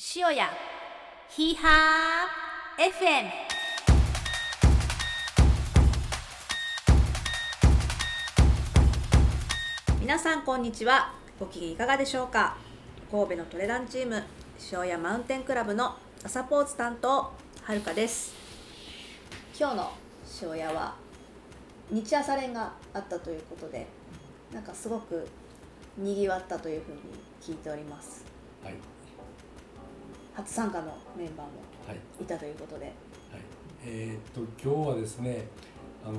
塩屋ヒーハー FM 皆さんこんにちは。ご機嫌いかがでしょうか。神戸のトレランチーム塩屋マウンテンクラブの朝ポーツ担当はるかです。今日の塩屋は日朝練があったということでなんかすごくにぎわったというふうに聞いております。はい、初参加のメンバーもはい、いたということではい。えーっと、今日はですね、あのー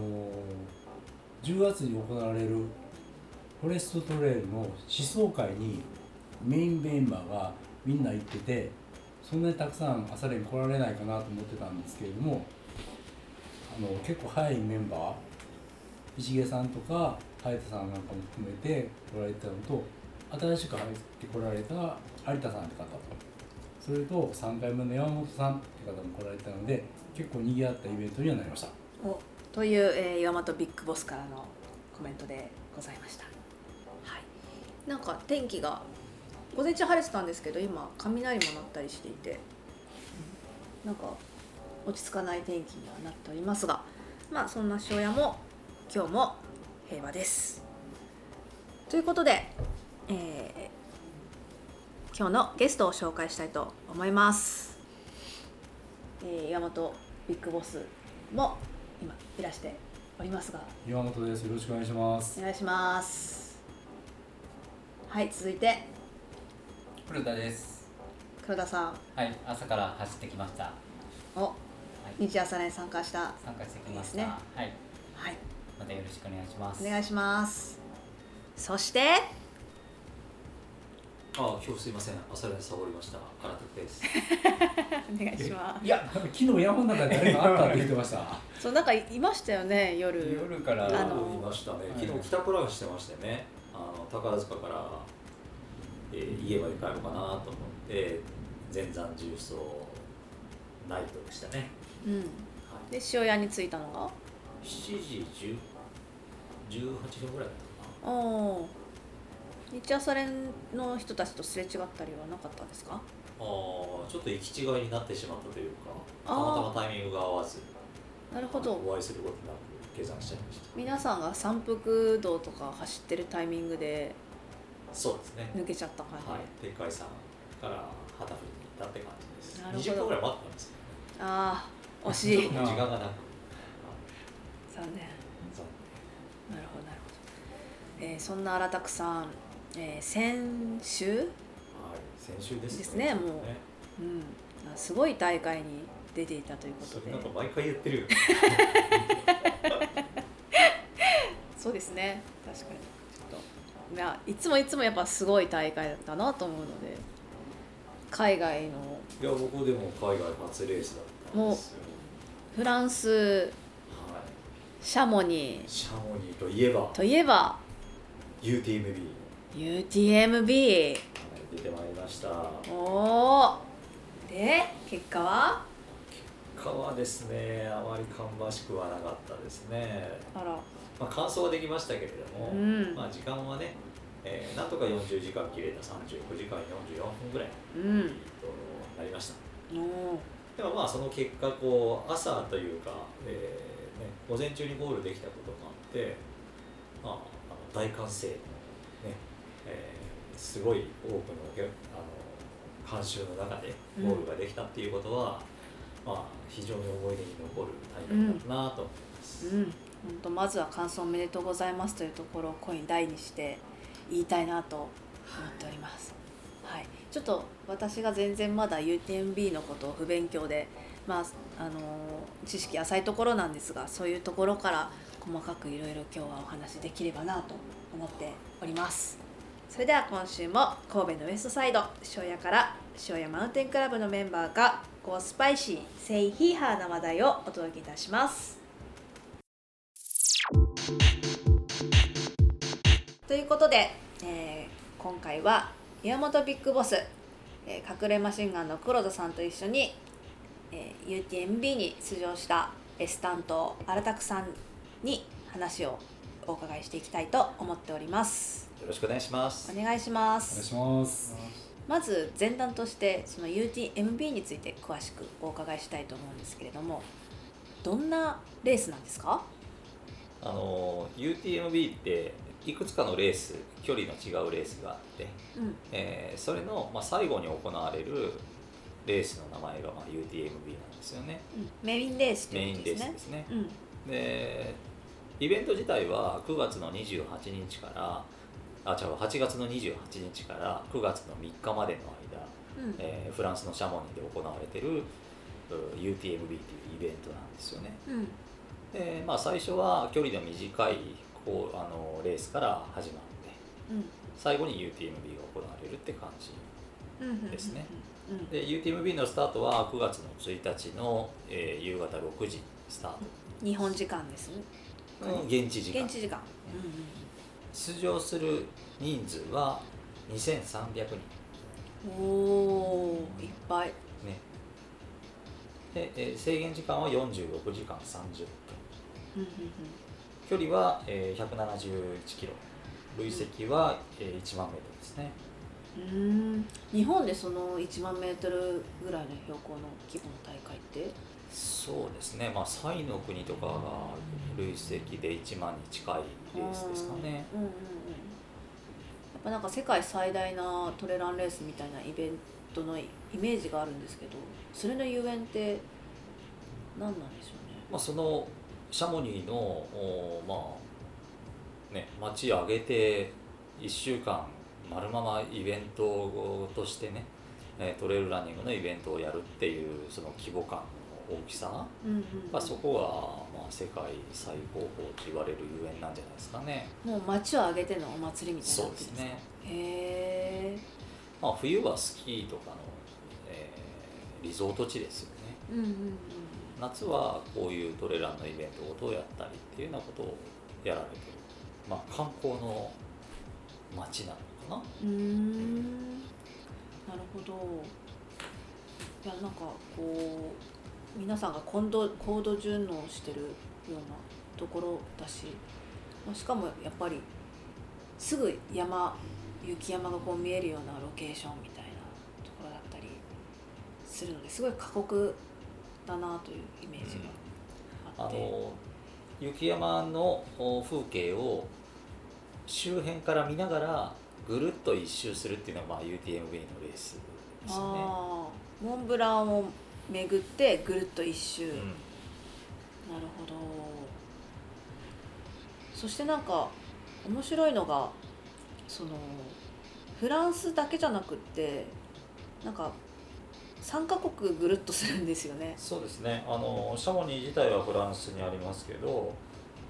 10月に行われるフォレストトレイルの思想会にメインメンバーがみんな行ってて、そんなにたくさん朝練来られないかなと思ってたんですけれども、あの結構早いメンバー、石毛さんとか早田さんなんかも含めて来られてたのと、新しく入ってこられた有田さんって方と。それと3回目の山本さんって方も来られたので結構にぎわったイベントにはなりました。おという、えー、岩本ビッグボスからのコメントでございました。はい。なんか天気が午前中晴れてたんですけど今雷も鳴ったりしていてなんか落ち着かない天気にはなっておりますがまあそんな塩屋も今日も平和です。ということで、えー今日のゲストを紹介したいと思います、えー、岩本ビッグボスも今いらしておりますが。岩本です。よろしくお願いします。お願いします。はい続いて。古田です。黒田さん。はい、朝から走ってきました。おはい、日朝練参加した。参加してきました。ね。はい、はい。またよろしくお願いします。お願いします。そしてあ今日すいません。朝練サボりました。原拓です。お願いします。いやなんか昨日山の中で誰かあったって言ってました。そうなんかいましたよね夜。夜からあのいましたね。はい。昨日帰宅ランしてましてね。あの宝塚から、えー家まで帰ろうかなと思って前山重曹ナイトでしたね、うん。はい、で塩屋に着いたのが？7時10 18分ぐらいだったかな。おお日朝練の人たちとすれ違ったりはなかったんですか？あーちょっと行き違いになってしまったというかたまたまタイミングが合わずなるほど。お会いすることなく下山しちゃいました。皆さんが山腹道とか走ってるタイミングでそうですね。抜けちゃった感じ、はい、でっかいさんから旗振りに行ったって感じです。なるほど。20分ぐらい待ってたんですけああ惜しい。どね、ちょっと時間がなく。残念。残なるほどなるほど、えーそんな荒拓さん、えー先週、念はい、先週ですですねもう。うん、あすごい大会に出ていたということで。なんか毎回言ってるよ。そうですね。確かに。ちょっと。いやいつもいつもやっぱすごい大会だったなと思うので。海外の。いや、僕でも海外初レースだったんですよ。フランスはい。シャモニシャモニーといえば、といえば。UTMB、はい、UTMB 出てまいりました。おおで結果は？結果はですね、あまり芳しくはなかったですね。あら。まあ、完走はできましたけれども、うん。まあ、時間はね、えーなんとか40時間切れた39時間44分ぐらいうんとなりました。おおでもまあその結果こう朝というか、えーね、午前中にゴールできたこともあって、まあ、あの大歓声すごい多くのあの観衆の中でゴールができたっていうことは、まあ、非常に思い出に残る大会だったなと思います。うん本当まずは感想おめでとうございますというところを声に大にして言いたいなと思っております。はい、ちょっと私が全然まだ UTMB のことを不勉強で、まああの知識浅いところなんですがそういうところから細かくいろいろ今日はお話しできればなと思っております。それでは今週も神戸のウエストサイド塩屋から塩屋マウンテンクラブのメンバーがゴースパイシーセイヒーハーな話題をお届けいたします。ということで、えー今回は岩本ビッグボス、えー隠れマシンガンの黒田さんと一緒に、えー UTMB に出場したエス担当荒拓さんに話をお伺いしていきたいと思っておりますよろしくお願いします。お願いしまお願いすします。まず前段としてその UTMB について詳しくお伺いしたいと思うんですけれどもどんなレースなんですか？あの UTMB っていくつかのレース距離の違うレースがあって、うん。えーそれの、まあ、最後に行われるレースの名前が、まあ、UTMB なんですよね。メインレースとメインレーいうことですねスですね。うん。でイベント自体は9月の28日からあ違う8月の28日から9月の3日までの間、うん。えーフランスのシャモニーで行われているう UTMB というイベントなんですよね。うん。で、まあ、最初は距離の短いこうあのレースから始まってうん。最後に UTMB が行われるって感じうんうんですねうん。で UTMB のスタートは9月の1日の、えー夕方6時スター日本時間ですね。ト、現地時間。現地時間出場する人数は2300人。おーいっぱい。ね。で、えー制限時間は46時間30分。距離は、えー、171キロ。累積は、えー1万メートルですね。うん。日本でその1万メートルぐらいの標高の規模の大会って？そうですね。まあサイの国とかが累積で1万に近いレースですかね。うんうんうんやっぱなんか世界最大なトレランレースみたいなイベントのイメージがあるんですけどそれのゆえんって何なんでしょまあ、そのシャモニーのおまあね街を挙げて1週間丸ままイベントとしてねえートレイルランニングのイベントをやるっていうその規模感の大きさ。うね、うんうん。うんがそこが、まあ、世界最高峰と言われるゆえんなんじゃないですかね。もう街を挙げてのお祭りみたいなってるんですか？うですね。へえまあ、冬はスキーとかの、えーリゾート地ですよね。うんうんうん。夏はこういうトレランのイベントごとをやったりっていうようなことをやられてる、まあ、観光の街なのかな。うーん。なるほど。いやなんかこう皆さんが高度高度順応してるようなところだしまあしかもやっぱりすぐ山雪山がこう見えるようなロケーションみたいなところだったりするのですごい過酷だなというイメージがあって、あの雪山のお風景を周辺から見ながらぐるっと一周するっていうのが、まあ、UTMB のレースですよね。モンブランを巡ってぐるっと一周、うん。なるほど。そしてなんか面白いのがそのフランスだけじゃなくってなんか3カ国ぐるっとするんですよね。そうですね。あのシャモニー自体はフランスにありますけど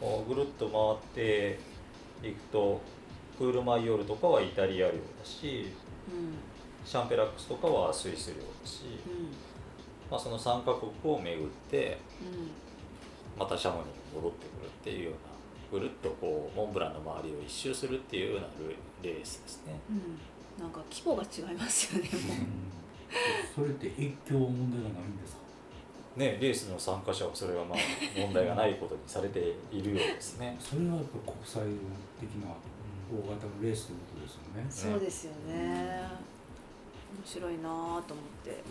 おぐるっと回っていくとプールマイヨールとかはイタリア領だしうシャンペラックスとかはスイス領だし、んうんまあ、その3カ国を巡ってうまたシャモニーに戻ってくるっていうようなぐるっとこうモンブランの周りを一周するっていうようなレレースですね。んうん。なんか規模が違いますよねもそれって越境問題がないんですか？ねレースの参加者はそれはまあ問題がないことにされているようですね。それはやっぱ国際的な大型のレースということですよね。うそうですよね。面白いなぁと思って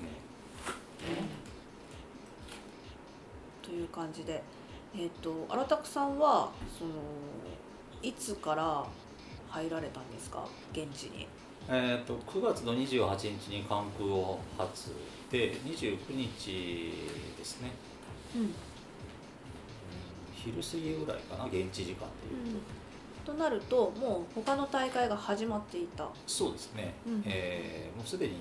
という感じで、えっと荒拓さんはそのいつから入られたんですか？現地に。えー、と9月の28日に関空を発で29日ですね。うん。昼過ぎぐらいかな現地時間でいう。と、となるともう他の大会が始まっていた。そうですね、うん。えーもうすでに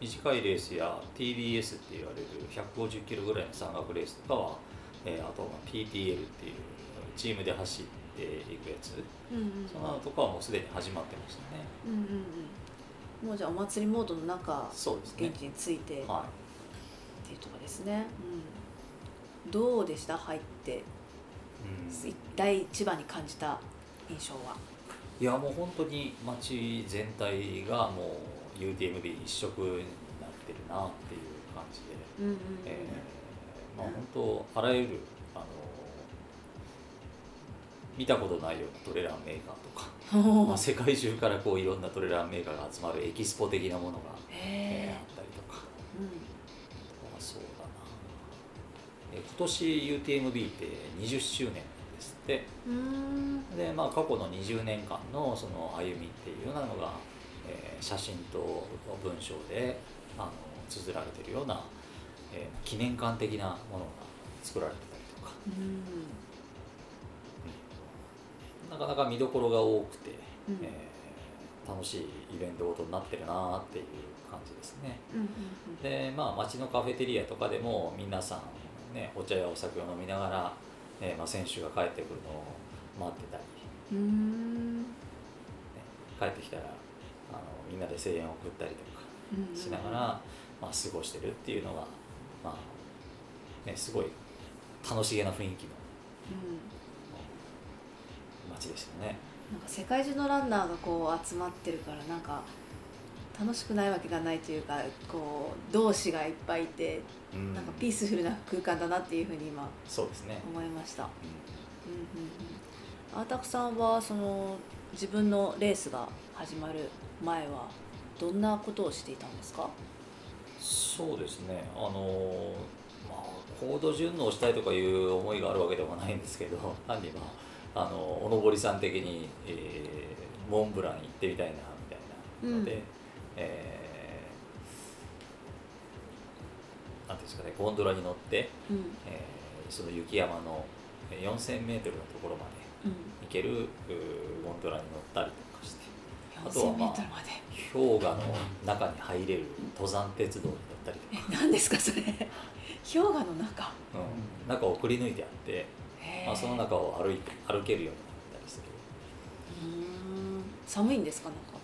短いレースや TBS って言われる150キロぐらいの山岳レースとかは、えーあとは PTL っていうチームで走っていくやつうんうんそのとかはもうすでに始まってましたねうんうんうん。もうじゃあお祭りモードの中そうですね現地に着いてっはていうところですね。うん。どうでした？入ってい、うん第一番に感じた印象は。いやもう本当に街全体がもう UTMB 一色になってるなっていう感じで、うんうんうん。えーまあ本当あらゆるあの見たことないようなトレランメーカーとか、まあ、世界中からこういろんなトレランメーカーが集まるエキスポ的なものが、えーへあったりとか。え、うん。あそうだな。え今年 UTMB って20周年ですって。で、まあ、過去の20年間のその歩みっていうようなのが、えー写真と文章であの綴られてるような、えー記念館的なものが作られてたりとか。うん。なかなか見どころが多くて、うん。えー楽しいイベントごとになってるなっていう感じですね。でまあ街のカフェテリアとかでも皆さんねお茶やお酒を飲みながら、えーまあ、選手が帰ってくるのを待ってたり、帰ってきたらみんなで声援を送ったりとかしながら、まあ、過ごしてるっていうのが、まあね、すごい楽しげな雰囲気のうん。街でしたね。なんか世界中のランナーがこう集まってるからなんか楽しくないわけがないというかこう同志がいっぱいいてうん。なんかピースフルな空間だなっていうふうに今そうですね、思いました。ううんうんうん、アータクさんはその自分のレースが始まる前はどんなことをしていたんですか？んそうですねあのまあ高度順応したいとかいう思いがあるわけでもないんですけど 単にまああのおのぼりさん的に、えーモンブラン行ってみたいなみたいなので、うんえーなんていうんですかねゴンドラに乗って、うんえーその雪山のえー4000メートルのところまでうん。行けるゴンドラに乗ったりとかしてあと4000はまあ。氷河の中に入れる登山鉄道に乗ったりとか、え、何ですかそれ？氷河の中。うん、中をくり抜いてあって、まあ、その中を歩いて歩けるようになったりするうーん寒いんですかなんか。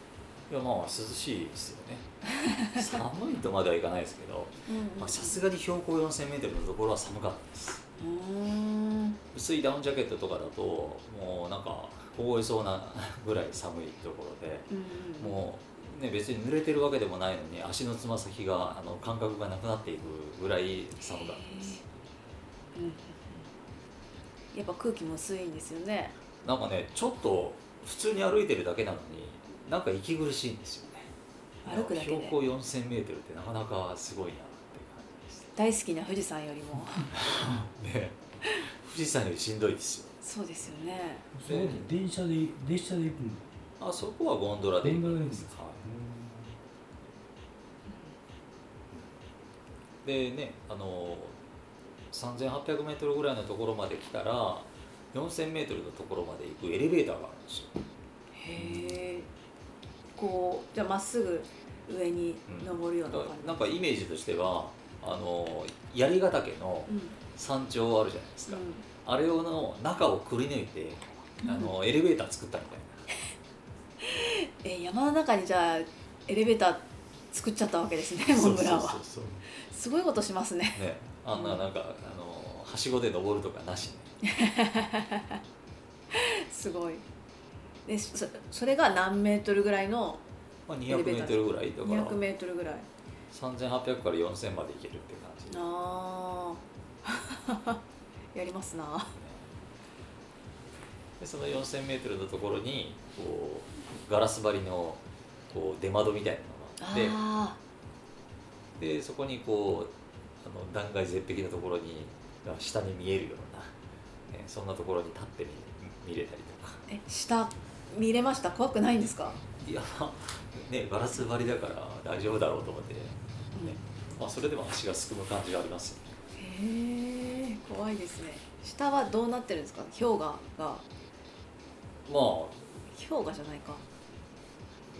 いやまあ涼しいですよね 寒いとまではいかないですけどさすがに標高 4000m のところは寒かったです。薄いダウンジャケットとかだともうなんか凍えそうなぐらい寒いところでうんうん。もう、ね、別に濡れてるわけでもないのに足のつま先があの感覚がなくなっていくぐらい寒かったですうん。やっぱ空気も薄いんですよね。なんかねちょっと普通に歩いてるだけなのになんか息苦しいんですよね歩くだけで標高 4000m ってなかなかすごいな大好きな富士山よりも。ね富士山よりしんどいですよそうですよね。そ電車で列車で行くの？あそこはゴンドラで行くんですか？はいでねあの 3800m ぐらいのところまで来たら 4000m のところまで行くエレベーターがあるんですよへえ。こうじゃあまっすぐ上に登るような感じ。なんかイメージとしてはあの槍ヶ岳のうん。山頂あるじゃないですか、うあれをの中をくり抜いてあのエレベーター作ったみたいなん。え山の中にじゃあエレベーター作っちゃったわけですね。モンブランは。すごいことしますね。ねあんななんか、あのはしごで登るとかなしね すごい。でそそれが何メートルぐらいのまあ、エレベーター 200m ぐらいだから200メートルぐらい。3800から4000まで行けるって感じでああ。やりますな。でその 4000m のところにこうガラス張りのこう出窓みたいなのがあってあでそこにこうあの断崖絶壁のところにが下に見えるような、ね、そんなところに立って見見れたりとかあ。え下見れました？怖くないんですか？いやまあねガラス張りだから大丈夫だろうと思って、ねまあ、それでも足がすくむ感じがありますよねへえ怖いですね。下はどうなってるんですか？氷河がまあ氷河じゃないか。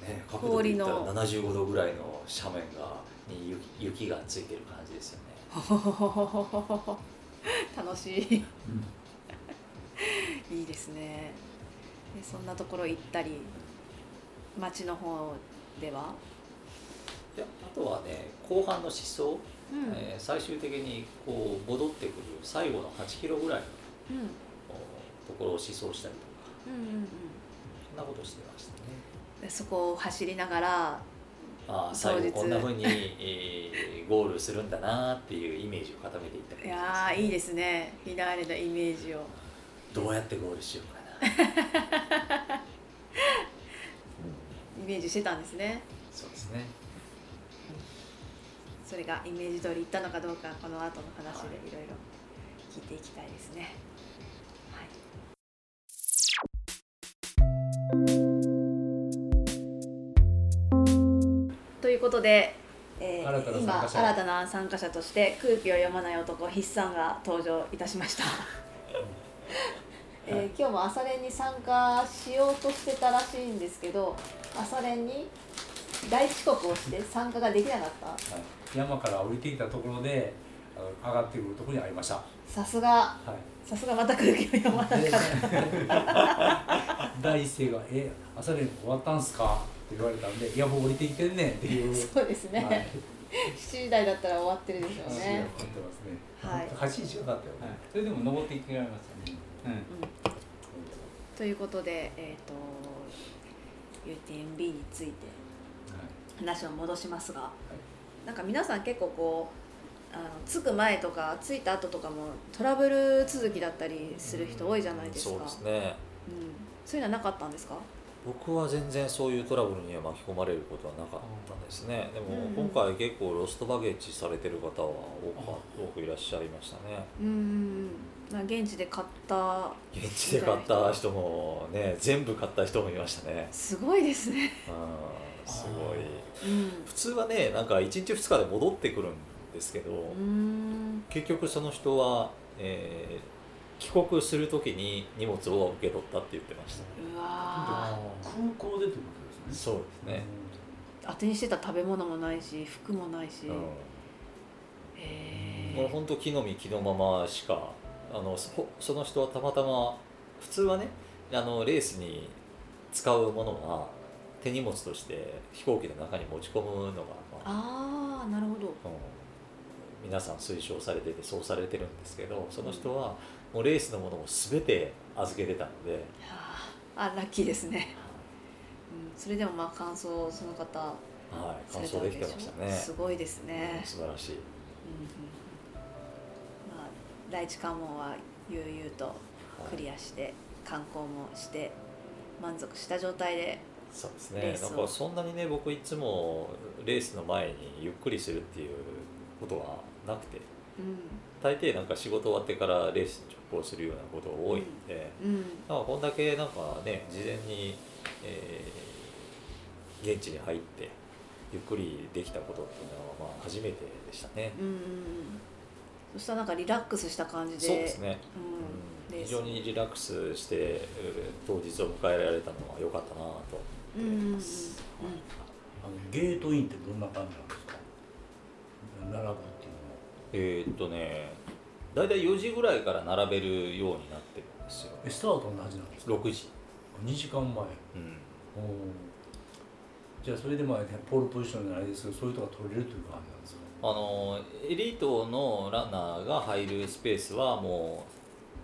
ね氷のら75度ぐらいの斜面がに雪雪がついてる感じですよね 楽しい。いいですね。でそんなところ行ったり町の方では？いやあとはね後半の思想、うん。えー最終的にこう戻ってくる最後の8キロぐらいのうん。ところを思想したりとかうんうんうん。そんなことしてましたね。でそこを走りながらあ最後こんなふうに、えーゴールするんだなっていうイメージを固めていったりいやーいいですね。フィナーレのイメージを。どうやってゴールしようかな。イメージしてたんですね。そうですねそれがイメージ通りいったのかどうかこの後の話でいろいろ聞いていきたいですね、はい。ということで、えー今新たな参加者として空気を読まない男筆算が登場いたしました、えー今日も朝練に参加しようとしてたらしいんですけど朝練に大遅刻をして参加ができなかった。はい、山から降りてきたところであの上がってくるところにありました。はさすがい。さすがまた空気を読まなかっでた 第一声が「え朝練終わったんすか?」って言われたんで「いやもう降りてきてんねん」っていう。そうですね、はい7時台だったら終わってるでしょうね、終わってますね。はい8時近かったよね。はい、それでも登っていってられましたね。うん。うんということでえっ、と UTMB について話を戻しますが、なんか皆さん結構こうあの着く前とか着いた後とかもトラブル続きだったりする人多いじゃないですか、そうですね。うん、そういうのはなかったんですか？僕は全然そういうトラブルには巻き込まれることはなかったですね。でもうん。今回結構ロストバゲッジされてる方は多くいらっしゃいましたね。うんうんうんまあ現地で買った現地で買った人もね全部買った人もいましたね。すごいですね、うんすごい。うん。普通はねなんか1日2日で戻ってくるんですけど、結局その人は、えー帰国する時に荷物を受け取ったって言ってました。うわー。空港でってことですね。そうですね、当てにしてた食べ物もないし服もないし、うん。へえもう本当木の実木のまましかあのそその人はたまたま普通はねあのレースに使うものは手荷物として飛行機の中に持ち込むのが、まあああなるほど。うん皆さん推奨されててそうされてるんですけどその人はもうレースのものを全て預けてたので、はああラッキーですね、うん、それでもまあ感想をその方はい、さ完走できてましたね。すごいですね、素晴らしい。うんうん。まあ、第一関門は悠々とクリアして観光もして満足した状態でそうですね。なんかそんなにね僕いつもレースの前にゆっくりするっていうことはなくてうん。大抵なんか仕事終わってからレースに直行するようなことが多いんで、うん。まあこんだけなんかね事前に、えー現地に入ってゆっくりできたことっていうのはまあ初めてでしたね。うんうんうんそしたらなんかリラックスした感じで。そうですね、うん。非常にリラックスしてえー当日を迎えられたのは良かったなとうんうんうんうん。あのゲートインってどんな感じなんですか？並ぶっていうのは。えーっとね大体4時ぐらいから並べるようになってるんですよ。えスタート同じなんですか？6時、2時間前。うん、じゃあそれでまあねポールポジションじゃないですけどそういうとこが取れるという感じなんですか？あのエリートのランナーが入るスペースはも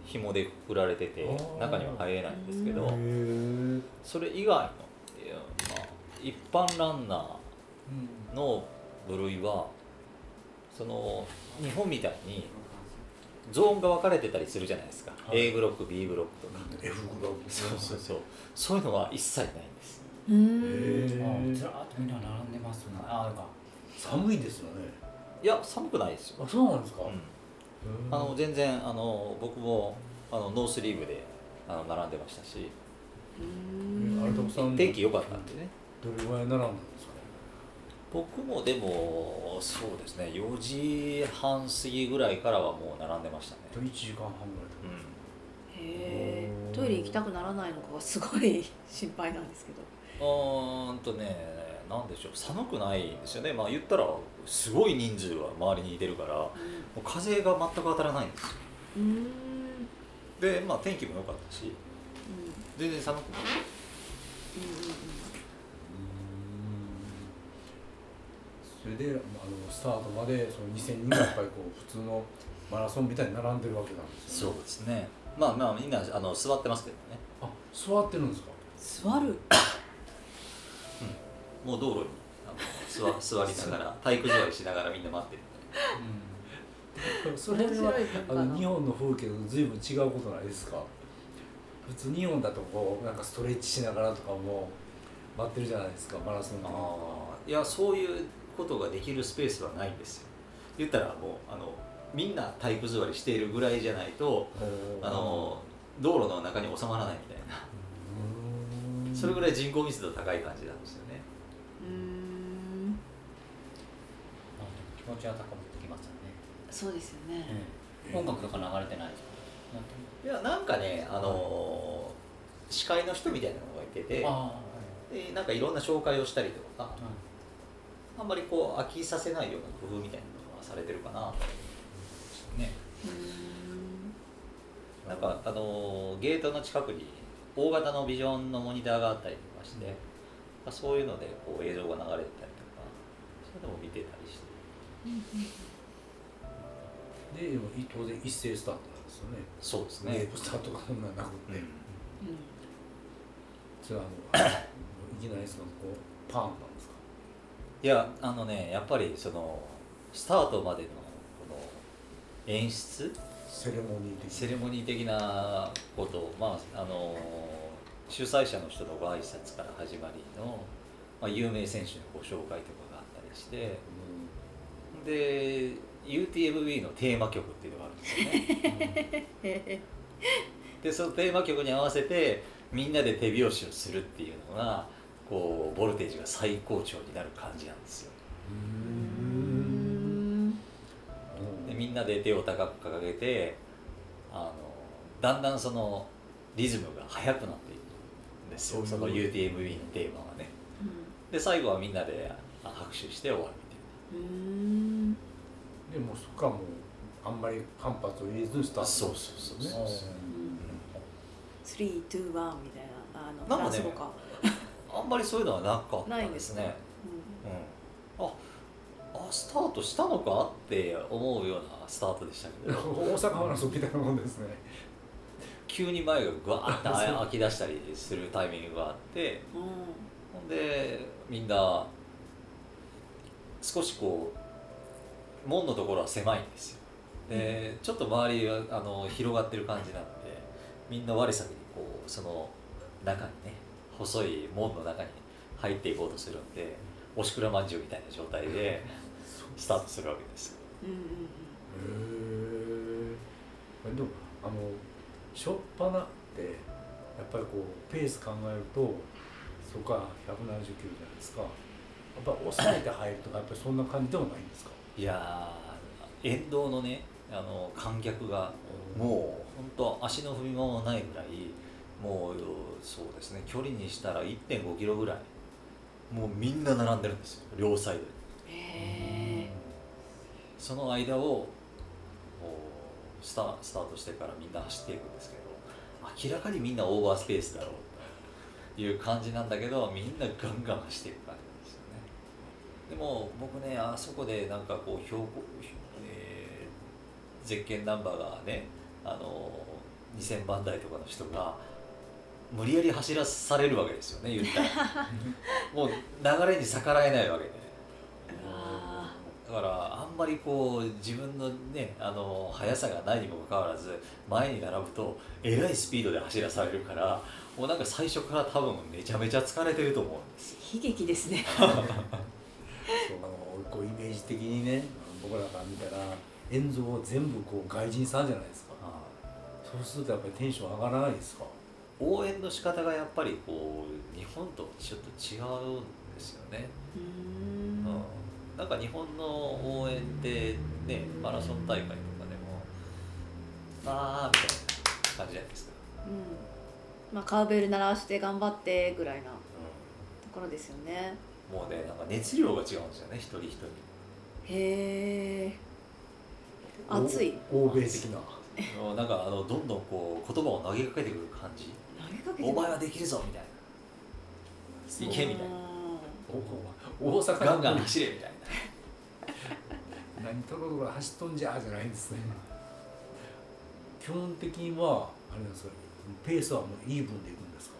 う紐でくくられてて中には入れないんですけどそれ以外のまあ、一般ランナうんーの部類はその日本みたいにゾーンが分かれてたりするじゃないですか、はい。A ブロック B ブロックとか、F ブロック。そうそうそう。そういうのは一切ないんです。うへんー。あずらーっとみんな並んでますね。あ、あれか。寒いですよね。いや寒くないですよ、あそうなんですか？うん。あの全然あの僕もあのノースリーブであの並んでましたし。うんあれ徳さん天気良かったんでね。どれぐらい並んだんですか。僕もでもそうですね4時半過ぎぐらいからはもう並んでましたね、と1時間半ぐらい。うん。へえトイレ行きたくならないのかがすごい心配なんですけど。うーんとねなんでしょう。寒くないんですよね。まあ言ったらすごい人数は周りにいてるからもう風が全く当たらないんですよ。うんうん。でまあ天気も良かったし全然寒くない。それであのスタートまでその2000人がやっぱりこう普通のマラソンみたいに並んでるわけなんですよ、そうですねまあまあみんなあの座ってますけどね。あ座ってるんですか？座る。もう道路にあの座 座りながら体育座りしながらみんな待ってるそれはあの日本の風景と随分違うことないですか？普通日本だとこうなんかストレッチしながらとかも待ってるじゃないですかマラソンとか。いやそういうことができるスペースはないんですよ。言ったらもうあのみんな体育座りしているぐらいじゃないとあの道路の中に収まらないみたいな。うん。それぐらい人口密度高い感じなんですよね。うーん気持ちは高まってきますよね、そうですよね、音楽とか流れてないいやなんかねあの司会の人みたいなのがいててあでなんかいろんな紹介をしたりとかあ、はいあんまりこう飽きさせないような工夫みたいなのがされてるかなね。なんかあのゲートの近くに大型のビジョンのモニターがあったりとかして、まあそういうのでこう映像が流れてたりとかそういうのも見てたりして。ででも当然一斉スタートなんですよね。そうですゲーね、トスタートがそんなんなくて、うん。それはあの いきなりそのこうパーンなんですか？いやあのねやっぱりそのスタートまでの演出？セレモニー的セレモニー的なこと。を、まあ、あの主催者の人のご挨拶から始まりの、まあ、有名選手のご紹介とかがあったりして。で UTMB のテーマ曲っていうのがあるんですよね。でそのテーマ曲に合わせてみんなで手拍子をするっていうのがこうボルテージが最高潮になる感じなんですよ。ううんみんなで手を高く掲げてあのだんだんそのリズムが速くなっていくんですよ。その UTMB のテーマはね。で最後はみんなであ拍手して終わるみたいうんでもうそこからもうあんまり反発を入れずにスタート。そうそうそうそうね。 three, two, one みたいなあのなんまりそういうのはなかったでね。ないんですすね。うん、ああスタートしたのかって思うようなスタートでしたけど。大阪マラソンみたいなもんですね。急に前がぐわーって開き出したりするタイミングがあって。ほんでみんな少しこう門のところは狭いんですよ。でちょっと周りはあの広がってる感じなんでみんな我先にこうその中にね細い門の中に入っていこうとするんでおしくらまんじゅうみたいな状態でスタートするわけです。ようんうん。へえでもあの初っ端ってやっぱりこうペース考えるとそこは170キロじゃないですか。やっぱ抑えて入るとかやっぱりそんな感じでもないんですか？いやー沿道のねあの観客がもう本当足の踏み間もないぐらいもうそうですね距離にしたら1 5キロぐらいもうみんな並んでるんですよ両サイドにその間をスタスタートしてからみんな走っていくんですけど明らかにみんなオーバースペースだろうという感じなんだけどみんなガンガン走っていく感じなんですよね。でも僕ねあそこでなんかこう標高、えーゼッケンナンバーがねあの2000番台とかの人が無理やり走らされるわけですよね言ったら。もう流れに逆らえないわけでだからあんまりこう自分のねあの速さがないにもかかわらず前に並ぶとえらいスピードで走らされるからもうなんか最初から多分めちゃめちゃ疲れてると思うんです悲劇ですね。そうあのこうイメージ的にね僕らから見たら演奏を全部こう外人さんじゃないですか。そうするとやっぱりテンション上がらないですか？応援の仕方がやっぱりこう日本とちょっと違うんですよね、うんなんか日本の応援ってねマラソン大会とかでもあーみたいな感じじゃないですか、うん。まあカーベル鳴らして頑張ってぐらいなところですよね。もうねなんか熱量が違うんですよね一人一人。へえ熱い。お欧米的な。もうなんかあのどんどんこう言葉を投げかけてくる感じ。投げかけてお前はできるぞみたいな。行けみたいな。お大阪ガンガン走れみたいな何とろとろ走っとんじゃじゃないんですね。基本的にはあれなんですかペースはもうイーブンでいくんですか？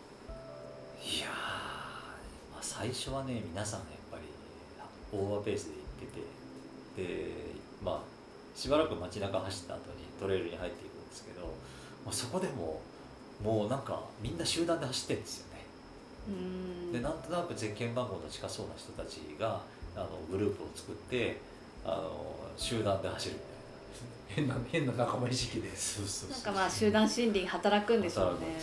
いやー、まあ、最初はね皆さんやっぱりオーバーペースで行っててでまあしばらく街中走った後にトレイルに入っていくんですけど、まあ、そこでももうなんかみんな集団で走ってるんですよね。うん。でなんとなくゼッケン番号の近そうな人たちがあのグループを作ってあの集団で走るみ変な変な仲間意識で。なそうそう。なんかまあ集団心理働くんでしょうね。ね。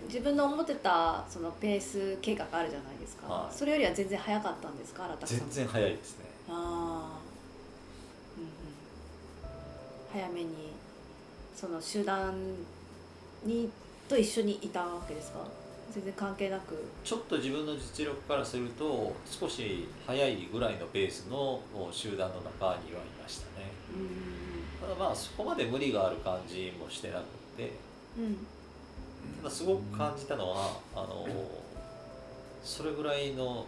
うん。自分の思ってたそのペース計画あるじゃないですか、はい。それよりは全然早かったんですか全然早いですね。ああ、うんうん、早めにその集団にと一緒にいたわけですか？全然関係なく。ちょっと自分の実力からすると少し早いぐらいのペースの集団の中にはいましたね。うん。ただまあそこまで無理がある感じもしてなくて。うん。ただすごく感じたのはあのそれぐらいの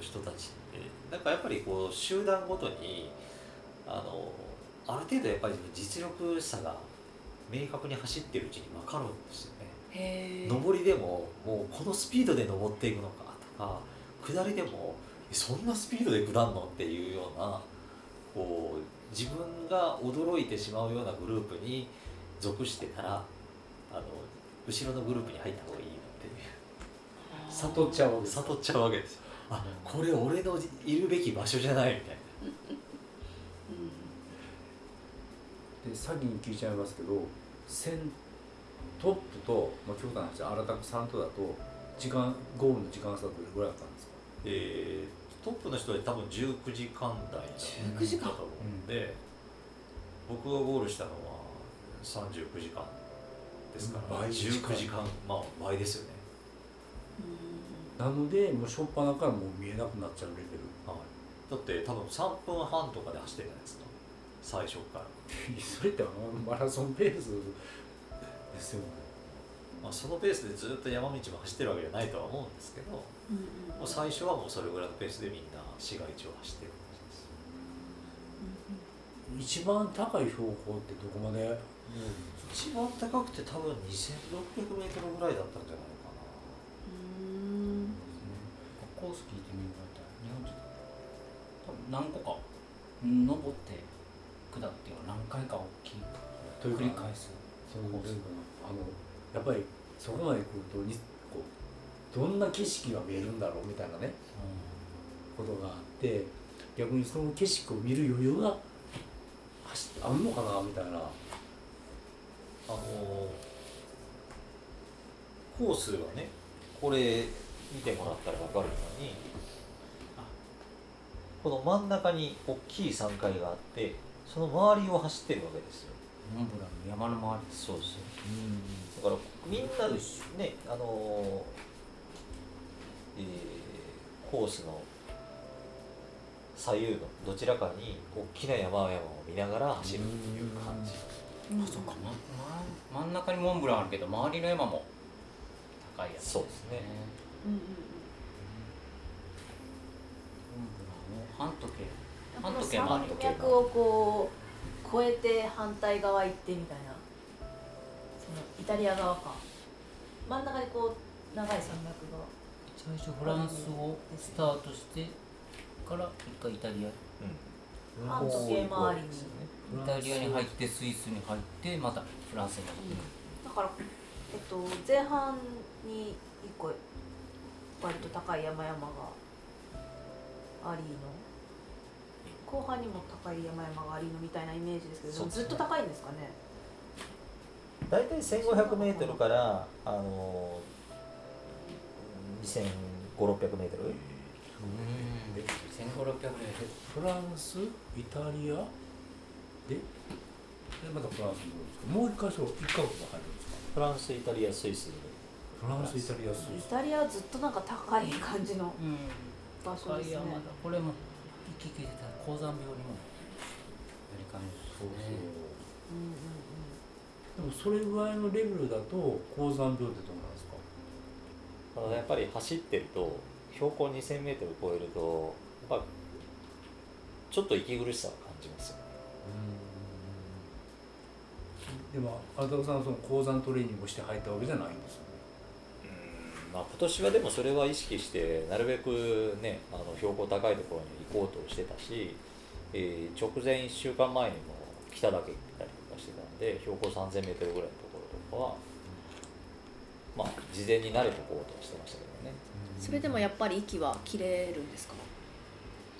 う人たちって。なんかやっぱりこう集団ごとにあのある程度やっぱり実力差が明確に走ってるうちに分かるんですよ上りでももうこのスピードで登っていくのかとか下りでもえそんなスピードで下るの？っていうようなこう自分が驚いてしまうようなグループに属してたらあの後ろのグループに入った方がいいなっていう。悟っちゃうわけです悟っちゃうわけですよ。あこれ俺のいるべき場所じゃないみたいで先に聞いちゃいますけど先トップと、まあ、極端な話新田さんとだと時間ゴールの時間差どれぐらいだったんですか？な、えートップの人は多分19時間台だった19時間と思うんで、僕がゴールしたのは39時間ですから、倍近い19時間まあ倍ですよね、なのでもう初っ端からもう見えなくなっちゃうレベル。はい、だって多分3分半とかで走ってるじゃないですか。最初から、それってあのマラソンペースですよ。ねまあ、そのペースでずっと山道も走ってるわけじゃないとは思うんですけどもうんうん。う最初はもうそれぐらいのペースでみんな市街地を走ってる感じです。一番高い標高ってどこまで、一番高くて多分2600メートルぐらいだったんじゃないかうん。コース聞いてみると日本人多分何個か登って下っては何回か大きいというか繰り返すそういうあのやっぱりそこまで来るとにこうどんな景色が見えるんだろうみたいなねことがあって逆にその景色を見る余裕があんのかなみたいな。あのコースはねこれ見てもらったら分かるようにこの真ん中に大きい山階があってその周りを走ってるわけですよ。モンブランの山の周りそうですだからみんなねあのえーコースの左右のどちらかに大きな山々を見ながら走るっていう感じあそうか、まま、真ん。中にモンブランあるけど周りの山も高いやつそうですねうんうん。モンブランを半時計うん半時計山回り脈をこう越えて反対側行ってみたいな。そのイタリア側か。真ん中にこう長い山脈が。最初フランスをスタートしてから一回イタリア。イうん。半時計回りに。ですよねタリアに入ってスイスに入ってまたフランスに戻ってくる、だから、えっと、前半に一個割と高い山々がありの後半にも高い山々がありのみたいなイメージですけどね。ずっと高いんですかね？大体1500メートルからあの2500、600メートル。うん。1500年フランスイタリア？ででまたフランスもう一箇所一カ国が入るんですか？フランスイタリアスイス。フランスイタリアスイス。イタリアはずっとなんか高い感じのうん。場所ですね。高い山だ。これも行き来してたら高山病にもなりかねそうそううんうんでもそれぐらいのレベルだと高山病ってどうなんですか？あのやっぱり走ってると標高2000メートル超えるとやっぱちょっと息苦しさを感じますよね。でも荒田さんはその高山トレーニングをして入ったわけじゃないんですまあ、今年はでもそれは意識してなるべくねあの標高高いところに行こうとしてたし、えー直前1週間前にも北岳行ったりとかしてたんで標高 3000m ぐらいのところとかはまあ事前に慣れとこうとしてましたけどね。それでもやっぱり息は切れるんですか？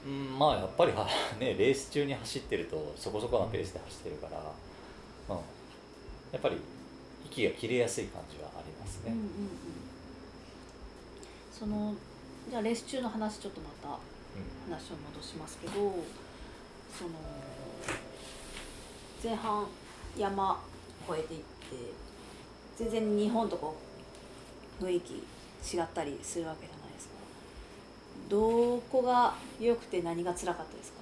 うんまあやっぱりは ねレース中に走ってるとそこそこなペースで走ってるから、うん、やっぱり息が切れやすい感じはありますね、うんうんうんそのじゃあレース中の話ちょっとまた話を戻しますけどその前半山越えていって全然日本とこう雰囲気違ったりするわけじゃないですか。どこが良くて何が辛かったですか？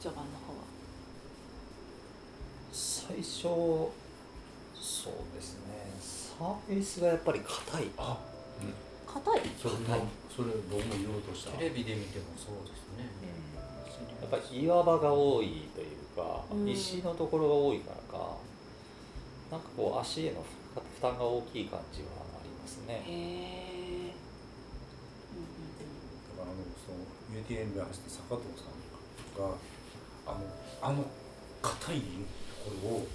序盤の方は。最初そうですね。サーフェイスがやっぱり硬い。あ硬い。それそれ僕も言おうとしたテレビで見てもそうですね、やっぱ岩場が多いというか、石のところが多いからかなんかこう足への負担が大きい感じはありますねへねえだからあのその UTM で走った坂東さんがあのあの硬いところを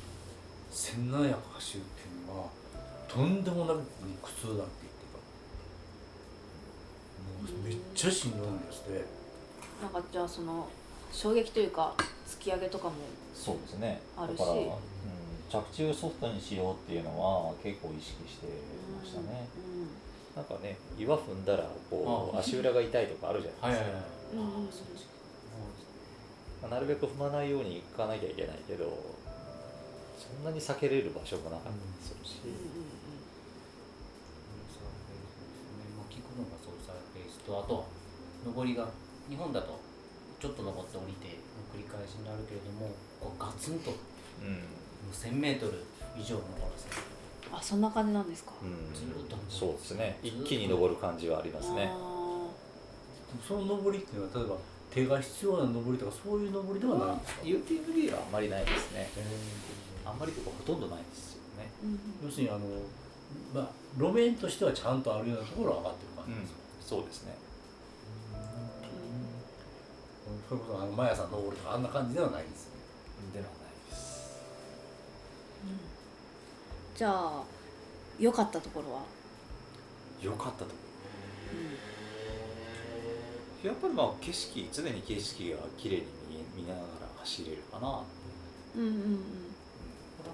1700走るっていうのはとんでもなく苦痛だって言ってたもうめっちゃしんどいんですって。なんかじゃあその衝撃というか突き上げとかもそうですね。あるし。だから、うん、着地をソフトにしようっていうのは結構意識してましたね、なんかね岩踏んだらこうあ足裏が痛いとかあるじゃないですか、はいまあなるべく踏まないように行かなきゃいけないけどそんなに避けれる場所もなかったりするし、うんうんサーフェイスですね、まあ、聞くのがそうサーフェイスとあとは上りが日本だとちょっと登って降りての繰り返しになるけれどもこうガツンともうんう 1000m 以上登らせる。あそんな感じなんですか、うん。ずっとそうですね。一気に登る感じはありますね。あその登りっていうのは例えば手が必要な登りとかそういう登りではないんですか？UTMB はあんまりないですね。へあんまりとかほとんどないですよ。ねーうんー要するにあのまあ路面としてはちゃんとあるようなところは上がってる感じですか、そうですねそれこそあの毎朝登るとかあん。な感じではないんですねではないですじゃあ良かったところは、よかったとやっぱりまあ景色常に景色が綺麗に見え見ながら走れるかな。うん、うんうん。うん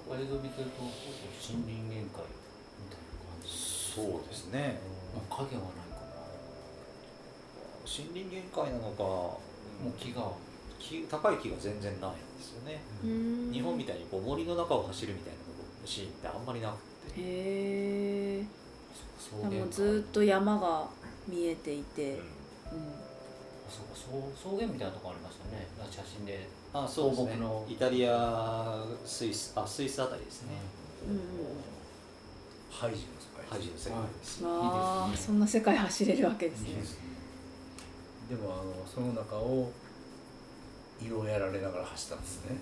これ映像見てると森林限界みたいな感じ。そうですね。もう影はないかな。森林限界なのかもう木が。木高い木が全然ないんですよね、うーん。日本みたいにこう森の中を走るみたいなシーンってあんまりなくて、へえ。草も原うずっと山が見えていて、うん。うん。あそうか草草原みたいなとこありましたね。写真で。あそうですね。イタリアスイスあスイスあたりですね、うん。うんハイジの世界ハイジの世界です、うん、ああいいですね。そんな世界走れるわけですね。いいですねでもあのその中を色をやられながら走ったんですね。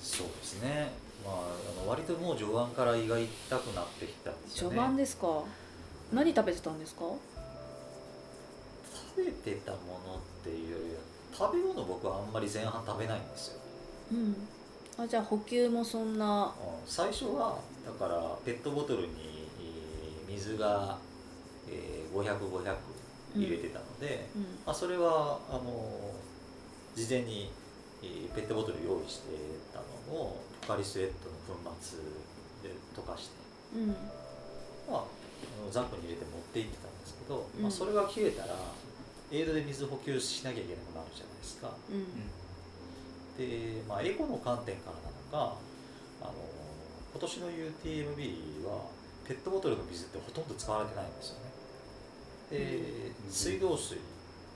そうですね。まああの割ともう序盤から胃が痛くなってきたんですよね。序盤ですか？何食べてたんですか？食べてたものっていうよりは食べ物僕はあんまり前半食べないんですよ。うん。あじゃあ補給もそんな。最初はだからペットボトルにえー水が、えー、500500入れてたので、うん。まあ、それはあの事前に、えーペットボトル用意してたのをポカリスエットの粉末で溶かして、うん。まあ、ザックに入れて持って行ってたんですけど、うん。まあ、それが切れたらエイドで水補給しなきゃいけなくなるじゃないですか。うん。で、まあ、エコの観点からなのかあの今年の UTMB はペットボトルの水ってほとんど使われてないんですよねで、水道水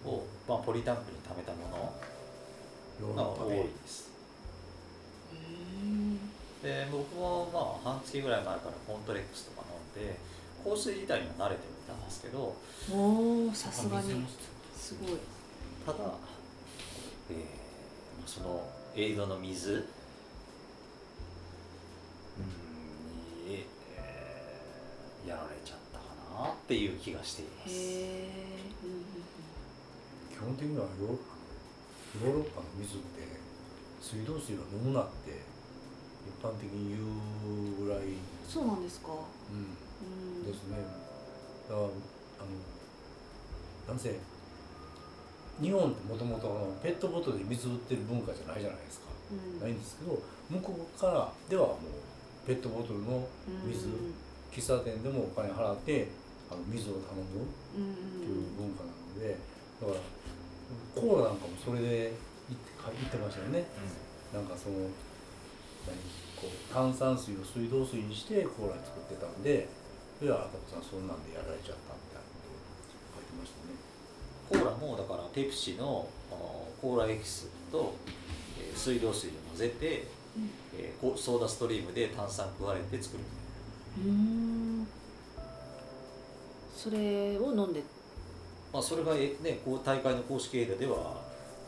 を、まあ、ポリタンクに溜めたものが多いです。うんで僕もまあ半月ぐらい前からコントレックスとか飲んで香水自体には慣れてみたんですけどおおさすがにすごいただ、えーそのエイドの水うんに、えーやられちゃったなっていう気がしています。基本的にはヨーロッパの水って水道水は飲むなって一般的に言うぐらい。そうなん。ですかうん。うんですね。だからあのなんせ日本ってもともとペットボトルで水売ってる文化じゃないじゃないですか、うん。ないんですけど向こうからではもうペットボトルの水うん。喫茶店でもお金払ってあの水を頼むうんっていう文化なのでだからコーラなんかもそれで言ってか言ってましたよね。なんかその何こう炭酸水を水道水にしてコーラ作ってたんでそれはあたさんそんなんでやられちゃったみたいなことを書いてましたね。コーラもだからペプシのあのコーラエキスと、えー水道水を混ぜて、うん。ソーダストリームで炭酸加えて作るうんそれを飲んで。まあ、それがえ、ね、こう大会の公式エリアでは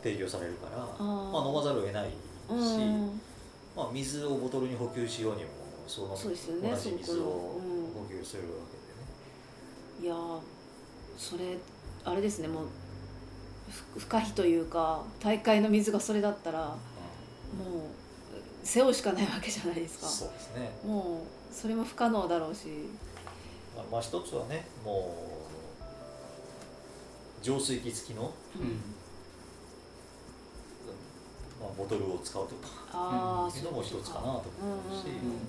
提供されるからまあ、飲まざるを得ないし、うん。まあ、水をボトルに補給しようにもそのそうですよね同じ水をうん補給するわけでね。いやーそれあれですねもうふ不可避というか大会の水がそれだったらもう背負うしかないわけじゃないですか。そうですね。もうそれも不可能だろうし。まあ、まあ一つはねもう浄水器付きの、まあ、ボトルを使うとかいうのも一つかなと思うし、うんうんうん。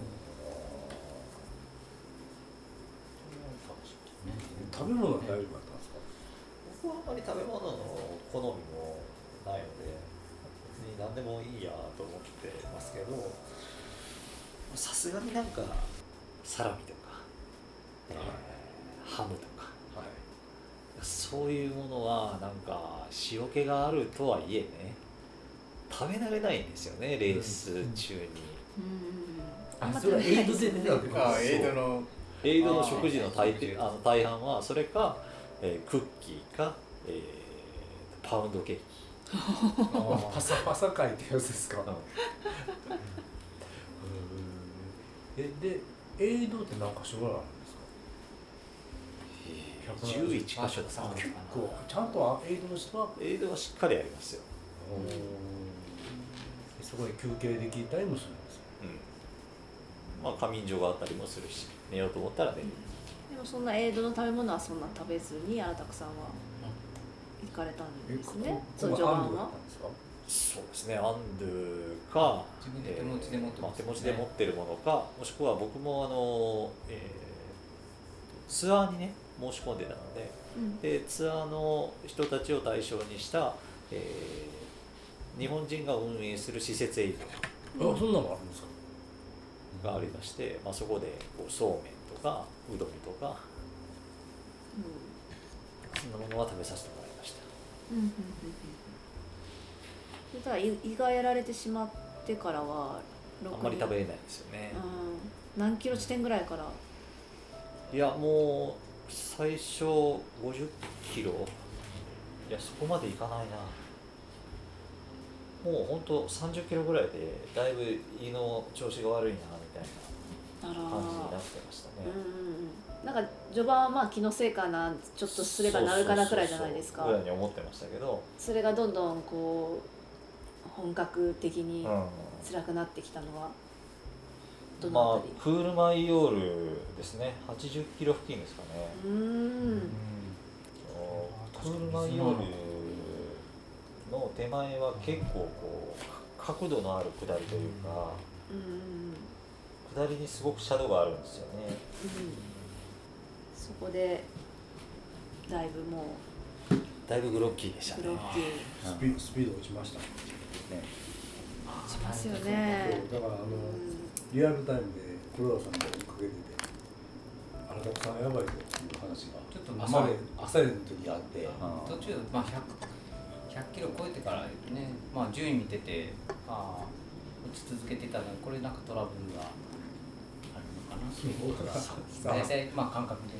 食べ物は大丈夫だったんですか？僕はあんまり食べ物の好みもないので別に何でもいいやと思ってますけどさすがになんかサラミとハムとか。はい。そういうものはなんか塩気があるとはいえね食べ慣れないんですよねレース中に、うん。あそれはエイドでエイドのエイドの食事の大あの大半はそれか、えークッキーか、えーパウンドケーキ。パサパサ会ってやつですか、うん。えでエイドって何か所があるんですか11箇所ですあ結構ちゃんとエイドの人はエイドはしっかりありますよ、そこで休憩できたりもするんですよまあ仮眠所があったりもするし寝ようと思ったら寝る、でもそんなエイドの食べ物はそんな食べずに荒拓さんは行かれたんですね。その序盤は。そうですねアンドゥか自分で手持ちで持ってま手持ちで持ってるものかもしくは僕もあの、えーツアーにね申し込んでたのでうん。でツアーの人たちを対象にした、えー日本人が運営する施設エイドあそんなのあるんですか？がありまして、まあ、そこでこうそうめんとかうどんとかそんなものは食べさせてもらいました。うんうんうんうん。うんただ胃胃がやられてしまってからはあんまり食べれないですよね、うん何キロ地点ぐらいから？いやもう最初50キロ。いやそこまでいかないな。もうほんと30キロぐらいでだいぶ胃の調子が悪いなみたいな感じになってましたね、うんなんか序盤はまあ気のせいかなちょっとすればなるかなくらいじゃないですか。ぐらいに思ってましたけど、それがどんどんこう本格的にう辛くなってきたのは。どん、まあのあたりクールマイヨールですね。80キロ付近ですかね、うーん。クールマイヨールの手前は結構こう角度のある下りというか、うんうん下りにすごくシャドウがあるんですよね。うん。そこでだいぶもだいぶグロッキーでしたね。うグロッキー。スピスピード落ちました。ね。しますよね。だからあのうんリアルタイムで黒田さんが追っかけてて「荒田さんやばいぞ」っていう話がちょっと朝練朝練の時あって。途中、まあ、100, 100キロ超えてからね、まあ、順位見ててああ落ち続けてたのにこれなんかトラブルがあるのかなっていうことが大体まあ感覚で、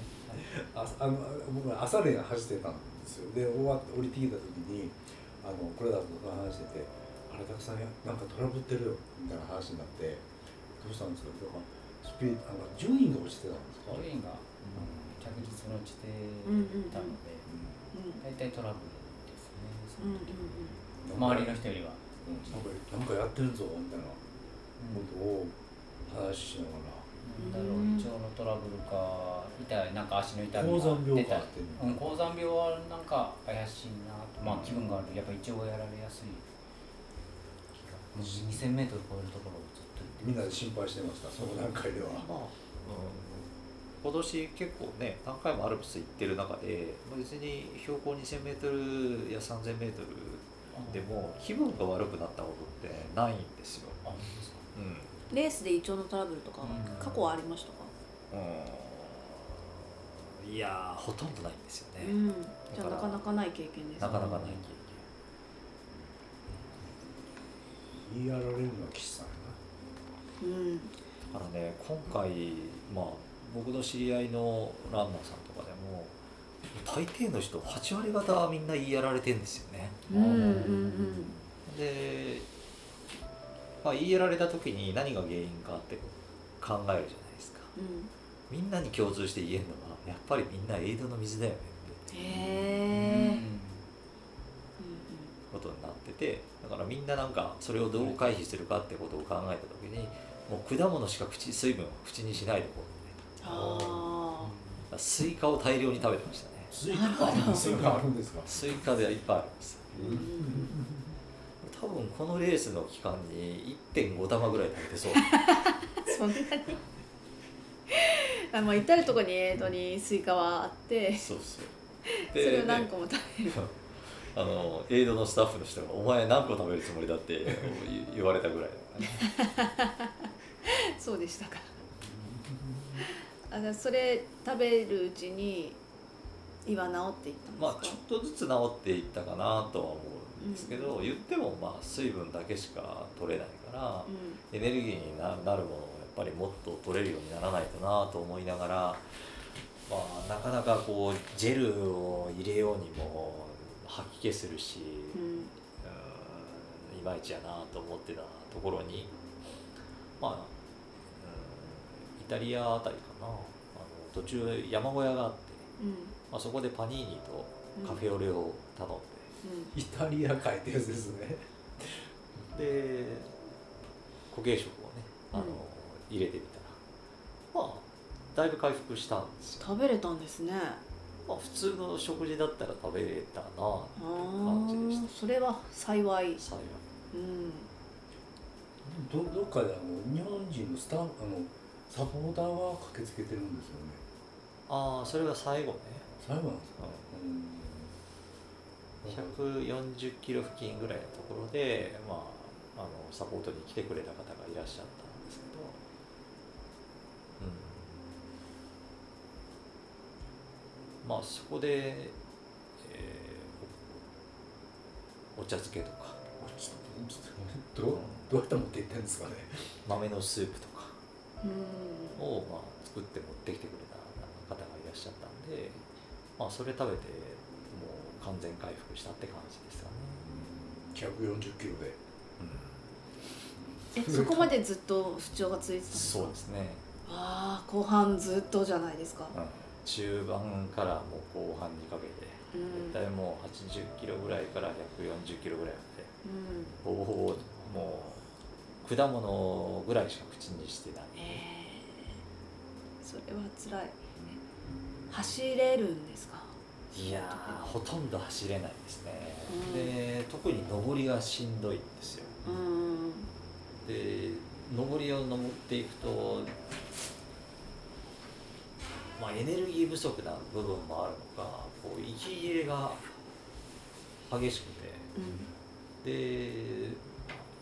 ああの僕は朝練走ってたんですよ。で終わって降りてきた時にあの黒田さんと話してて「あれたくさんやなんかトラブってるよ」みたいな話になって「どうしたんですか?」とか。スピードなんか順位が落ちてたんですか？順位が、着実に落ちてたので、うん大体トラブルですねそうんうんの時うん。周りの人よりは、うんなんかなんかやってるぞみたいなことを話ししながら。なんだろううん。胃腸のトラブルか痛いなんか足の痛み高が出た。ううん、高山病はなんか怪しいなと。まあ気分がある。やっぱ胃腸がやられやすい気が。もう 2000m 超えるところみんなで心配してましたその段階では。まあ、うん。今年結構ね何回もアルプス行ってる中でまあ別に標高 2000m や 3000m でも気分が悪くなったことってないんですよ。あ本当ですか。うん。レースで胃腸のトラブルとかうん。過去はありましたか、うん。いやーほとんどないんですよね。うん、じゃあなかなかない経験ですなかなかない言いやられるのは岸さん。やうん。だからね今回まあ僕の知り合いのランナーさんとかでも大抵の人8割方はみんな言いやられてんですよね。うんうんうんで、まあ、胃やられた時に何が原因かって考えるじゃないですか。うん。みんなに共通して言えるのはやっぱりみんなエイドの水だよねって。うん。ことになっててだからみんななんかそれをどう回避するかってことを考えた時にもう果物しか口水分を口にしないでこうあだからスイカを大量に食べてましたね。スイカスイカあるんですか？スイカでいっぱいありますーうん。多分このレースの期間に1.5玉ぐらい食べてそう。そんなに？あまあ至る所にエイドにスイカはあって。そうそう。それを何個も食べる。あのエイドのスタッフの人が「お前何個食べるつもりだ」って言言われたぐらいだからねそうでしたか。あじゃあそれ食べるうちに胃は治っていったんですか、まあちょっとずつ治っていったかなとは思うんですけど、言ってもまあ水分だけしか取れないから、うん。エネルギーにななるものをやっぱりもっと取れるようにならないとなと思いながら、まあ、なかなかこうジェルを入れようにも吐き気するし、うん。うんいまいちやなと思ってたところにまあ、うんイタリアあたりかな。あの途中山小屋があって、うん。まあ、そこでパニーニとカフェオレを頼んうん。イタリア海ってやつですね。で、で固形食をねあの、うん。入れてみたらまあだいぶ回復したんですよ、食べれたんですね。まあ、普通の食事だったら食べれたなあ感じでしあそれは幸い。幸い。うんどどっかであの日本人のスタあのサポーターが駆けつけてるんですよね。ああそれが最後ね。最後なんですかうん。140キロ付近ぐらいのところで、まあ、あのサポートに来てくれた方がいらっしゃったんですけど、うん、まあそこで、えーおお茶漬けとか。ちょっとどう？どうやって持って行ってんですかね。豆のスープとか。うん。を、まあ、作って持ってきてくれた方がいらっしゃったんで、まあ、それ食べてもう完全回復したって感じですかね。140キロで。えそこまでずっと不調が続いてたんですか？そうですね、ああ後半ずっとじゃないですか。中盤からもう後半にかけてうん。大体もう80キロぐらいから140キロぐらいまでうん。ほぼほぼもう果物ぐらいしか口にしてない。えー。それは辛い。走れるんですか？いやーほとんど走れないですね、うん。で特に上りがしんどいんですよ。うん。で上りを登っていくとまあエネルギー不足な部分もあるのかこう息切れが激しくて。うん。で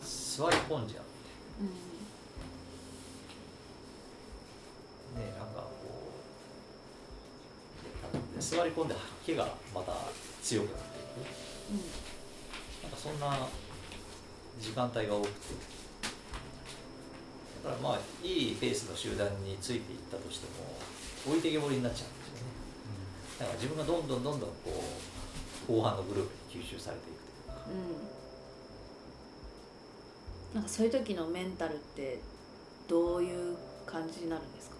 座り込んじゃうん。うねなんかこう座り込んで吐き気がまた強くなっていく。なんかそんな時間帯が多くて。だからまあいいペースの集団についていったとしても置いてけぼりになっちゃうんですよね。だから自分がどんどんどんどんこう後半のグループに吸収されていくというか。うんなんかそういう時のメンタルってどういう感じになるんですか？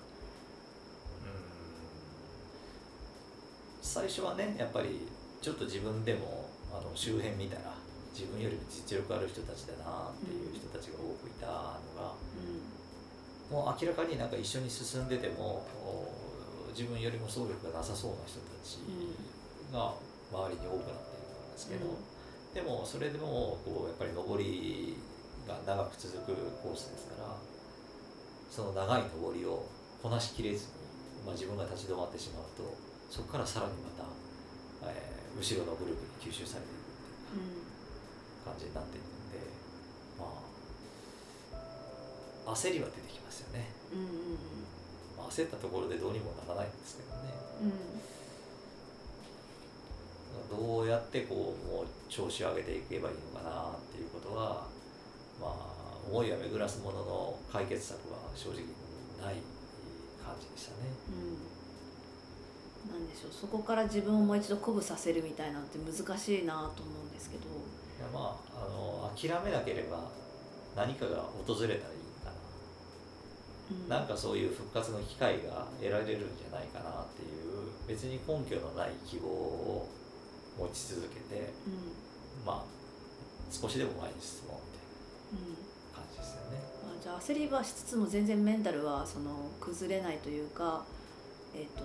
最初はねやっぱりちょっと自分でもあの周辺見たら自分よりも実力ある人たちだなっていう人たちが多くいたのが、うん。もう明らかになんか一緒に進んでてもお自分よりも走力がなさそうな人たちが周りに多くなっているんですけど、でもそれでもこうやっぱり上りが長く続くコースですからその長い上りをこなしきれずに、まあ、自分が立ち止まってしまうとそこからさらにまた、えー後ろのグループに吸収されていくっていう感じになっているのでまあ焦りは出てきますよね、うんうんまあ、焦ったところでどうにもならないんですけどね。うんうん。どうやってこうもう調子を上げていけばいいのかなっていうことはまあ思いは巡らすものの解決策は正直ない感じでしたね。うん、なんでしょう。そこから自分をもう一度鼓舞させるみたいなのって難しいなと思うんですけど、いやまああの諦めなければ何かが訪れたらいいかうん、な、なんかそういう復活の機会が得られるんじゃないかなっていう別に根拠のない希望を持ち続けてうん。まあ少しでも前に進もう感じですよね。まあ、じゃあ焦りはしつつも全然メンタルはその崩れないというか、えー、と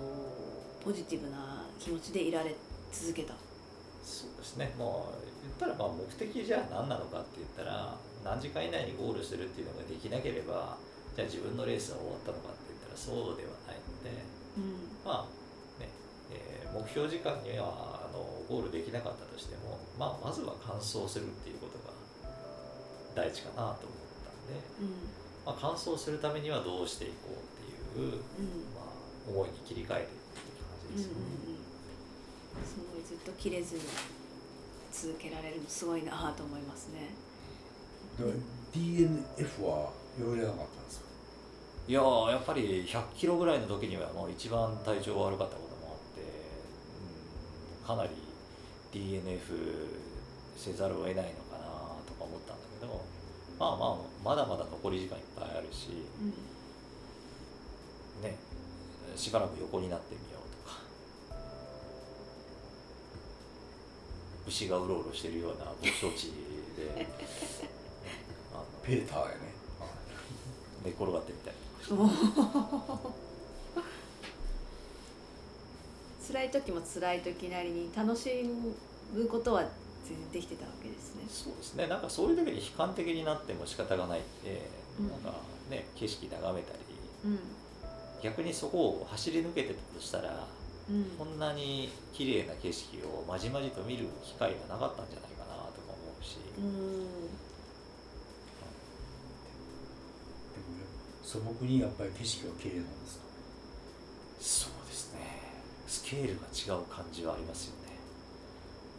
ポジティブな気持ちでいられ続けた。そうですねもう言ったらまあ目的じゃあ何なのかって言ったら何時間以内にゴールするっていうのができなければじゃあ自分のレースは終わったのかって言ったらそうではないのでうんまあね、えー目標時間にはあのゴールできなかったとしても、まあ、まずは完走するっていう大事かなと思ったんで、うんまあ、完走するためにはどうしていこうっていう、うんまあ、思いに切り替えていくっていう感うんうんじですね。うんすごいずっと切れずに続けられるのすごいなと思いますね。で DNF は余裕なかったんですか？いやーやっぱり100キロぐらいの時にはもう一番体調が悪かったこともあって、うん、かなり DNF せざるを得ないのかなとか思ったんだけどまあまあまだまだ残り時間いっぱいあるしうん。ねしばらく横になってみようとか牛がうろうろしてるような牧草地で あのペーターやね。寝転がってみたりとかして。辛い時も辛い時なりに楽しむことは全然できてたわけですね。そうですね。なんかそういう時に悲観的になっても仕方がないんで、うん。なんかね景色眺めたりうん。逆にそこを走り抜けてたとしたらうん。こんなに綺麗な景色をまじまじと見る機会がなかったんじゃないかなとか思うし、うん。でもね素朴にやっぱり景色は綺麗なんですか？そうですね。スケールが違う感じはありますよね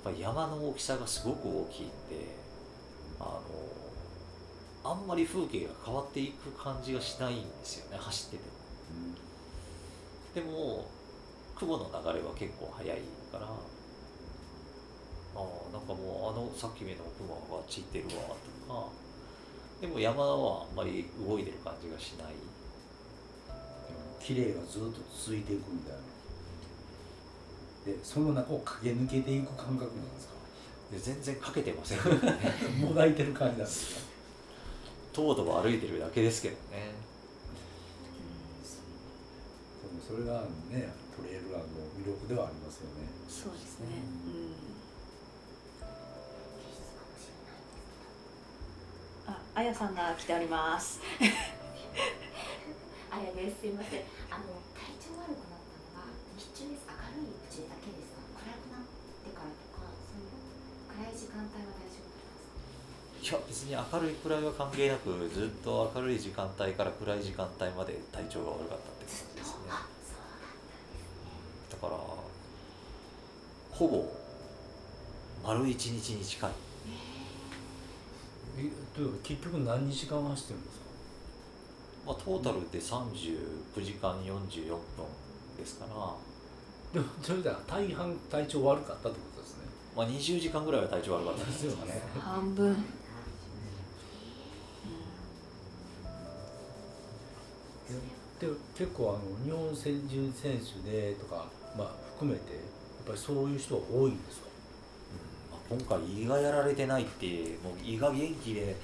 ぱり山の大きさがすごく大きいんであのあんまり風景が変わっていく感じがしないんですよね走ってても。でも雲の流れは結構速いからああなんかもうあのさっき見た雲があってるわとか。でも山はあんまり動いてる感じがしない。綺麗がずっと続いていくみたいなでその中を駆け抜けていく感覚なんですか？で全然かけてません もがいてる感じなんですか？糖度を歩いてるだけですけどねでもそれがねトレイルランの魅力ではありますよねそうですね。うん。あ、あやさんが来ております。あれです。すいません。あの体調悪くなったのが日中です。明るいうちだけですか。暗くなってからとか、そういう暗い時間帯は大丈夫。いや別に明るい暗いは関係なくずっと明るい時間帯から暗い時間帯まで体調が悪かったって感じですね。あ、そうだったんですね。だからほぼ丸一日に近い。えというか結局何日間走ってるんですか？まあ、トータルで39時間44分ですから、でもそれでは大半体調悪かったってこと？ですねまあ、20時間ぐらいは体調悪かったです。よね半分。で結構あの日本選手選手でとか、まあ、含めてやっぱりそういう人は多いんですか？まあ、今回胃がやられてないってもう胃が元気で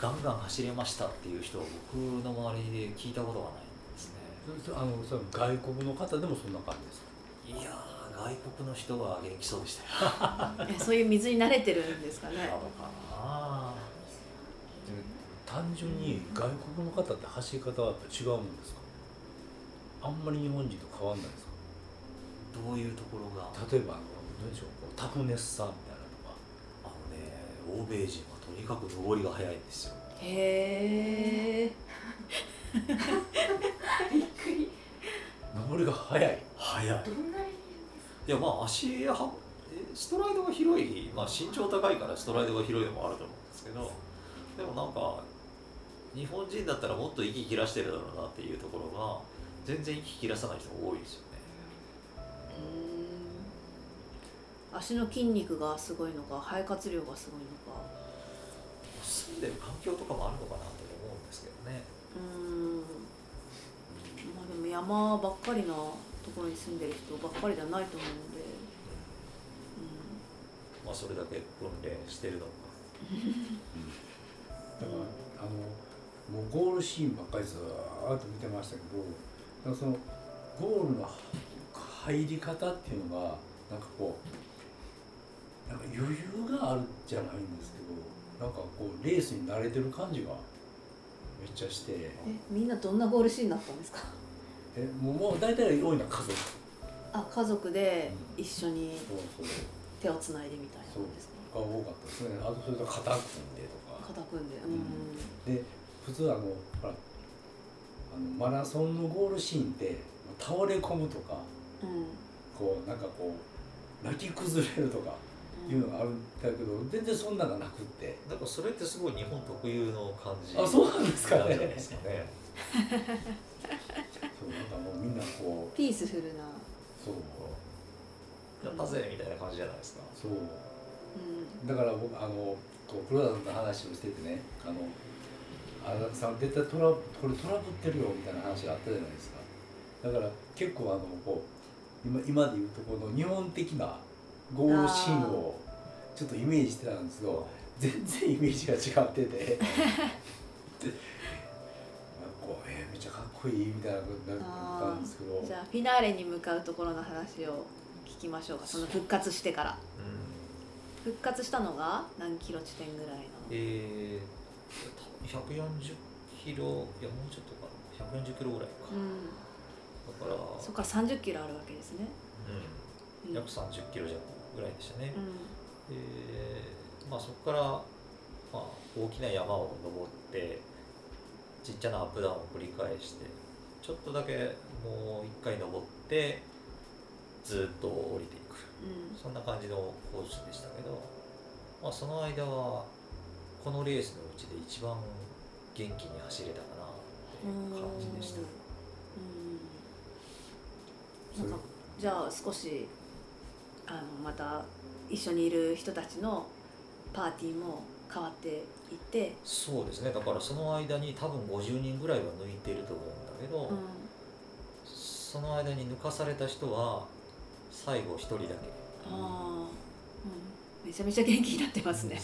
ガンガン走れましたっていう人は僕の周りで聞いたことがないですね。それあのそれ外国の方でもそんな感じですか？いやー外国の人は元気そうでしたよ。えそういう水に慣れてるんですかね。なのかな。単純に外国の方って走り方はやっぱ違うんですか？あんまり日本人と変わんないですか？どういうところが？例えばあの何でしょうこうタフネスさみたいなのがあのね欧米人はとにかく登りが早いんですよ。へえ びっくり。登りが早い。早い。どんなレベルですかいやまあ足はえストライドが広い、まあ、身長高いからストライドが広いのもあると思うんですけどでもなんか日本人だったらもっと息切らしてるだろうなっていうところが全然息切らさない人が多いですよね。うん。足の筋肉がすごいのか肺活量がすごいのか。住んでる環境とかもあるのかなと思うんですけどね。うん。まあでも山ばっかりなところに住んでる人ばっかりじゃないと思うんで、まあそれだけ訓練してるのか。だからあのもうゴールシーンばっかりずーっと見てましたけどそのゴールの入り方っていうのがなんかこうなんか余裕があるじゃないんですけどなんかこうレースに慣れてる感じがめっちゃして。うん、えみんなどんなゴールシーンだったんですか？えもうもう大体多いのは家族。あ家族で一緒に手をつないでみたいなそう。が多かったですね。あとそれと肩組んでとか。肩組んで。で普通あのほらあのマラソンのゴールシーンって倒れ込むとかうん。うんこうなんかこう泣き崩れるとかいうのがあるんだけど全然そんなのがなくって。だからそれってすごい日本特有の感じあそうなんですかね。ね そうなんかもうみんなこうピースフルな、そう。やったぜみたいな感じじゃないですか。そう。うん、だから僕あのこう黒田さんと話をしててねあの荒田さん絶対トラこれトラブってるよみたいな話があったじゃないですか。だから結構あのこう今今で言うとこの日本的なゴールシーンをちょっとイメージしてたんですけど全然イメージが違ってて ちゃかっこいいみたいなことになったんですけど。じゃあフィナーレに向かうところの話を聞きましょうかその復活してから。うん。復活したのが何キロ地点ぐらいの？えー、多分140キロいやもうちょっとかな。140キロぐらいか、うん。だから。そこから30キロあるわけですね。うん、約30キロ弱ぐらいでしたね、うでまあそこから、まあ、大きな山を登ってちっちゃなアップダウンを繰り返してちょっとだけもう一回登ってずっと降りていく。んうん。そんな感じのコースでしたけど、まあ、その間はこのレースのうちで一番元気に走れたかなっていう感じでした。うん。なんかじゃあ少しあのまた一緒にいる人たちのパーティーも変わっていって、そうですね。だからその間に多分50人ぐらいは抜いてると思うんだけど、うん。その間に抜かされた人は最後1人だけ。ああ、うん、めちゃめちゃ元気になってますね。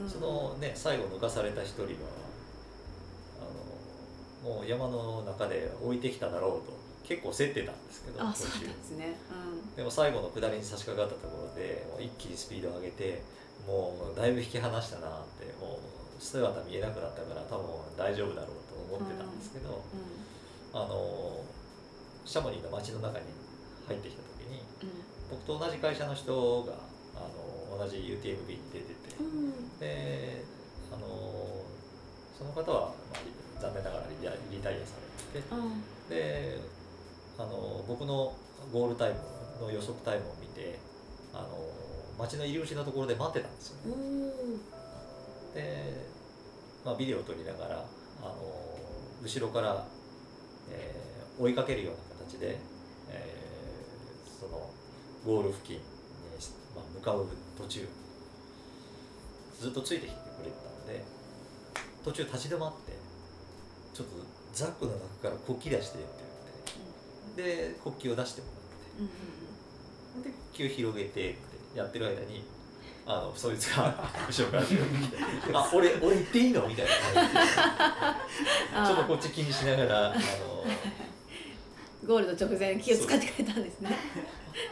うん。そのね最後抜かされた1人はあのもう山の中で置いてきただろうと結構競ってたんですけどで。でも最後の下りに差し掛かったところで一気にスピードを上げてもうだいぶ引き離したなってもう姿見えなくなったから多分大丈夫だろうと思ってたんですけど、うん、うん、あのシャモニーの街の中に入ってきた時に僕と同じ会社の人があの同じ UTMB に出ててうん、であのその方は、まあ、残念ながらリタリタイアされててうん、であの僕のゴールタイムの予測タイムを見てあの街の入り口のところで待ってたんですよね。うん、で、まあ、ビデオを撮りながらあの後ろから、えー追いかけるような形で、えーそのゴール付近に、まあ、向かう途中ずっとついてきてくれてたんで途中立ち止まってちょっとザックの中から国旗出してって言って。で国旗を出してもらって。うん、で国旗を広げてやってる間にああのそいつが 後ろから来て「あ俺俺行っていいの?」みたいな ちょっとこっち気にしながらあのゴールの直前気を使ってくれたんですね。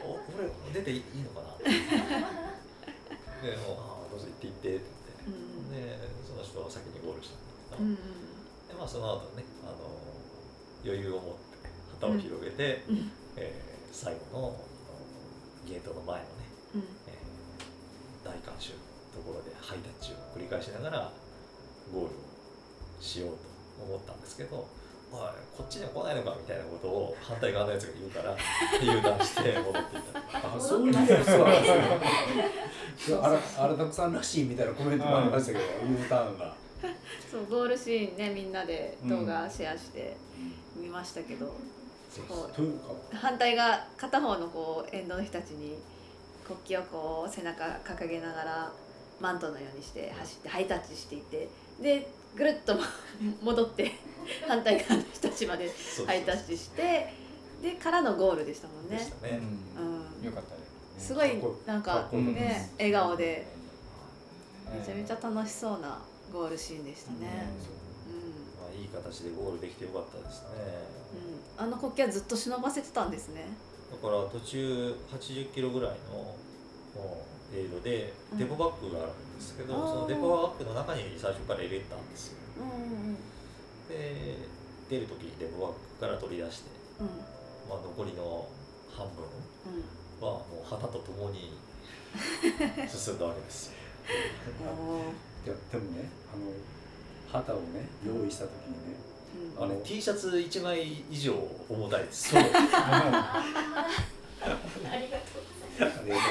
お俺出ていいのかな？でもうあどうぞ行って行ってってって。でその人は先にゴールしたんだけど、うんでまあその後ねあの余裕を持って旗を広げて、うん。えー最後のゲートの前の大観衆のところでハイタッチを繰り返しながらゴールをしようと思ったんですけど「おいこっちには来ないのか」みたいなことを反対側のやつが言うから U ターンして戻っていった。あ そういうやつはあら荒田さんらしいみたいなコメントもありましたけど U ターンが。そうゴールシーンねみんなで動画シェアして見ましたけど、こという反対が片方のこう沿道の人たちに国旗をこう背中掲げながらマントのようにして走ってハイタッチしていってでぐるっと 戻って反対側の人たちまでハイタッチしてでからのゴールでしたもんね。よかったね。すごいなんかねす笑顔で。めちゃめちゃ楽しそうなゴールシーンでしたね。まあいい形でゴールできてよかったですね。うん、うん、あの国旗はずっと忍ばせてたんですね。だから途中80キロぐらいのもうレードでデポバッグがあるんですけど、うん。そのデポバッグの中に最初から入れてたんですよ。うんうんで出る時にデポバッグから取り出して、うん。まあ、残りの半分うん。はもう旗とともに 進んだわけです。よでもねあの旗をね用意した時にねうんあのね T シャツ1枚以上重たいです。そう。ありがとうございます。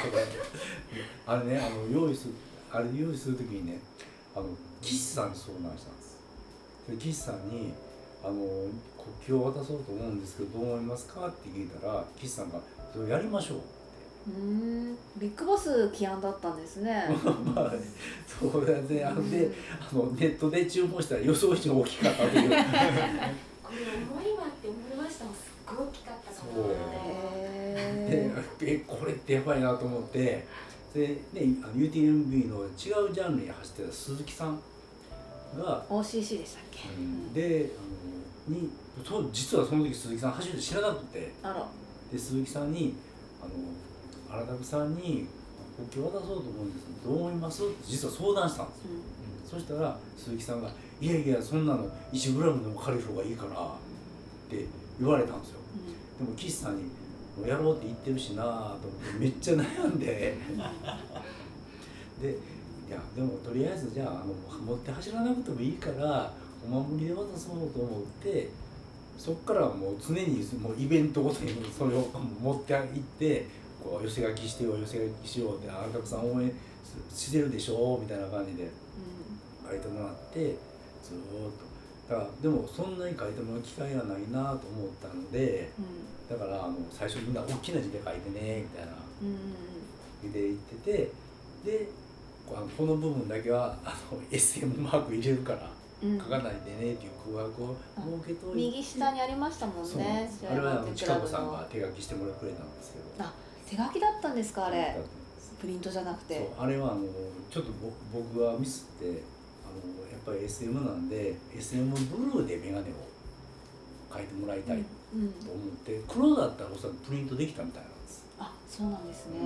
あれあれねあの用意するあれ用意するときにねあの岸さんに相談したんです。で岸さんにあの国旗を渡そうと思うんですけどどう思いますか？って聞いたら岸さんが「それやりましょう」うーんビッグボス起案だったんですね。まあそうだね。あのであのネットで注文したら予想以上大きかったという。これ重いわって思いましたもん。すっごい大きかったと思うので。えこれってやばいなと思って。で、ね、あの UTMB の違うジャンルに走ってた鈴木さんがー OCC でしたっけ？うんであのにそう実はその時鈴木さん初めて知らなくて。で鈴木さんに「あの荒田さんに国旗渡そうと思うんですけどどう思います?」って実は相談したんですよ。うそしたら鈴木さんが「いやいやそんなの1グラムでも借りる方がいいから」って言われたんですよ。ん。でも岸さんに「もうやろうって言ってるしな」と思ってめっちゃ悩んで。でいやでもとりあえずじゃああの持って走らなくてもいいからお守りで渡そうと思ってそっからはもう常にもうイベントごとにそれを持って行ってこう寄せ書きしてよ寄せ書きしようってあたくさん応援してるでしょみたいな感じで書いてもらってずーっと。だからでもそんなに書いてもらう機会がないなと思ったのでうん。だからあの最初みんな大きな字で書いてねみたいな。うんうん字で言っててでこの部分だけはあの SM マーク入れるからうん。うん書かないでねっていう空白を設けといて。右下にありましたもんね。あれはあのク近子さんが手書きしてもらってくれたんですけど。あ手書きだったんですかあれ？プリントじゃなくて。あれはあのちょっとぼ僕がミスってあのやっぱり SM なんで SM ブルーで眼鏡を書いてもらいたいうんうん。と思って黒だったらおそらくプリントできたみたいなんです。あそうなんですね。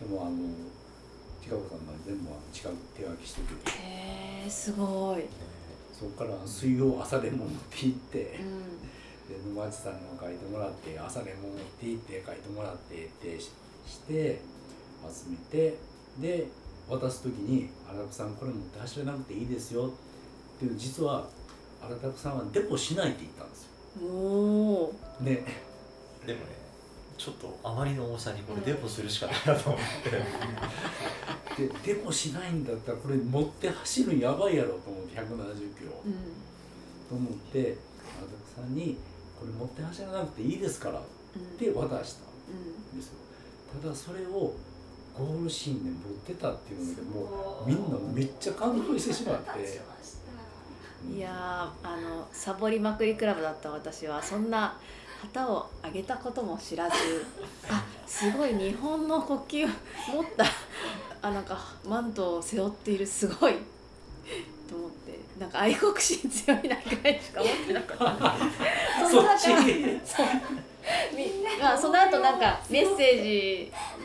でもあの近子さんが全部違う手書きしてくれて。うん、へえすごい。そこから水曜朝でも持って行ってうんで沼地さんの書いてもらって朝でも持って行って書いてもらってってしして集めてで渡す時に「荒田さんこれ持って走らなくていいですよ」っていう実は荒田さんはデポしないって言ったんですよ。おお。ででもねちょっとあまりの重さにこれデポするしかないなと思ってでデポしないんだったらこれ持って走るんやばいやろと思って170キロうんと思って荒田さんに「これ持って走らなくていいですから」っうん。て渡したうんんですよ。ただそれをゴールシーンで持ってたっていうのでもうみんなめっちゃ感動してしまって。いやーあのサボりまくりクラブだった私はそんな旗をあげたことも知らず。あすごい日本の国旗を持ったあなんかマントを背負っているすごい。と思ってなんか愛国心強いなぐらいしか？思ってなかったその中そっちそうみまあその後なんかメッセー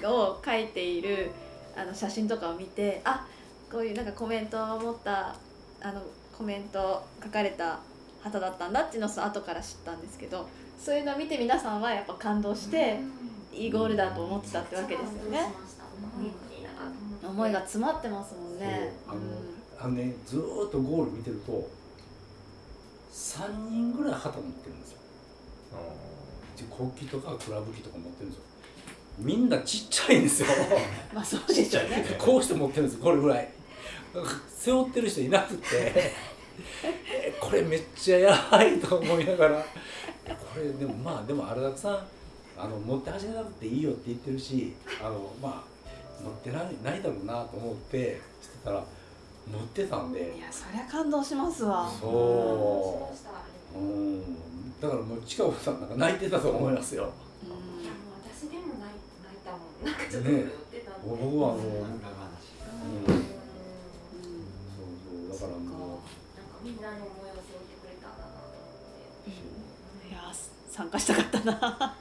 ジを書いているあの写真とかを見てあこういうなんかコメントを持ったあのコメント書かれた旗だったんだっていうのをその後から知ったんですけどそういうのを見て皆さんはやっぱ感動していいゴールだと思ってたってわけですよね。思いが詰まってますもんね。うあのあのねずーっとゴール見てると3人ぐらい旗持ってるんですよ。で国旗とかクラブ旗とか持ってるんですよ。みんなちっちゃいんですよ。う んまあそうですよね。こうして持ってるんですこれぐらい。背負ってる人いなくて。え これめっちゃやばいと思いながら。これでもまあでもあれだくさんあの持って走らなくていいよって言ってるしあのまあ持ってないないだろうなと思ってしてたら持ってたんで。いやそりゃ感動しますわ。そう。うん。だからもう近尾さんなんか泣いてたと思いますよ。うん。私でも泣い泣いたもん。なんかちょっとってたんで僕はあの、うん、そううんそう。だからもなんかみんなの思いを背負ってくれたなと思って。いや参加したかったな。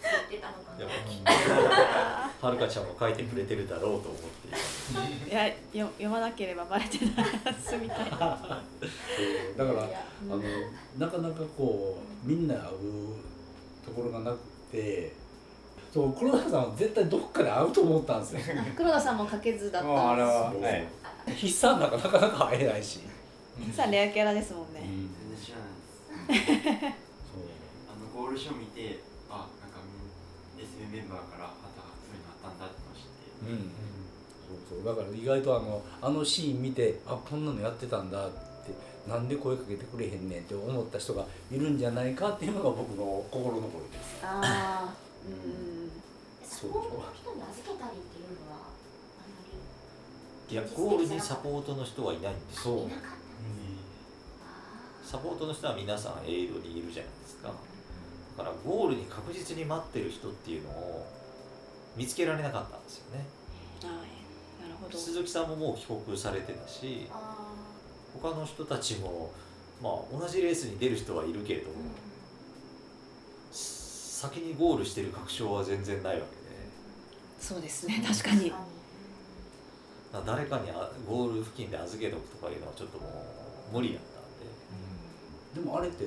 ついてたのかなぱはるかちゃんも書いてくれてるだろうと思って。いやよ読まなければバレてないはずみたいな。そう。だからあのなかなかこうみんな会うところがなくてそう黒田さんは絶対どっかで会うと思ったんですよ。黒田さんも書けずだったんですあれははい。筆算なんかなかなか会えないし、さあレアキャラですもんね。うん。全然知らないです。そう。あのゴールショー見てメンバーから旗がそういうのあったんだって知ってうんそうそうだから意外とあのあのシーン見てあこんなのやってたんだってなんで声かけてくれへんねんって思った人がいるんじゃないかっていうのが僕の心残りです。ああ、うん。サポートの人に預けたりっていうのはあんまりいやゴールにサポートの人はいないんですよ。いなかったサポートの人は皆さんエイドにいるじゃない。ですかだからゴールに確実に待ってる人っていうのを見つけられなかったんですよねはい。なるほど。鈴木さんももう帰国されてたしあ他の人たちもまあ同じレースに出る人はいるけれども、先にゴールしてる確証は全然ないわけでそうですね。確かに。まあ誰かにあゴール付近で預けとくとかいうのはちょっともう無理だったんででもあれって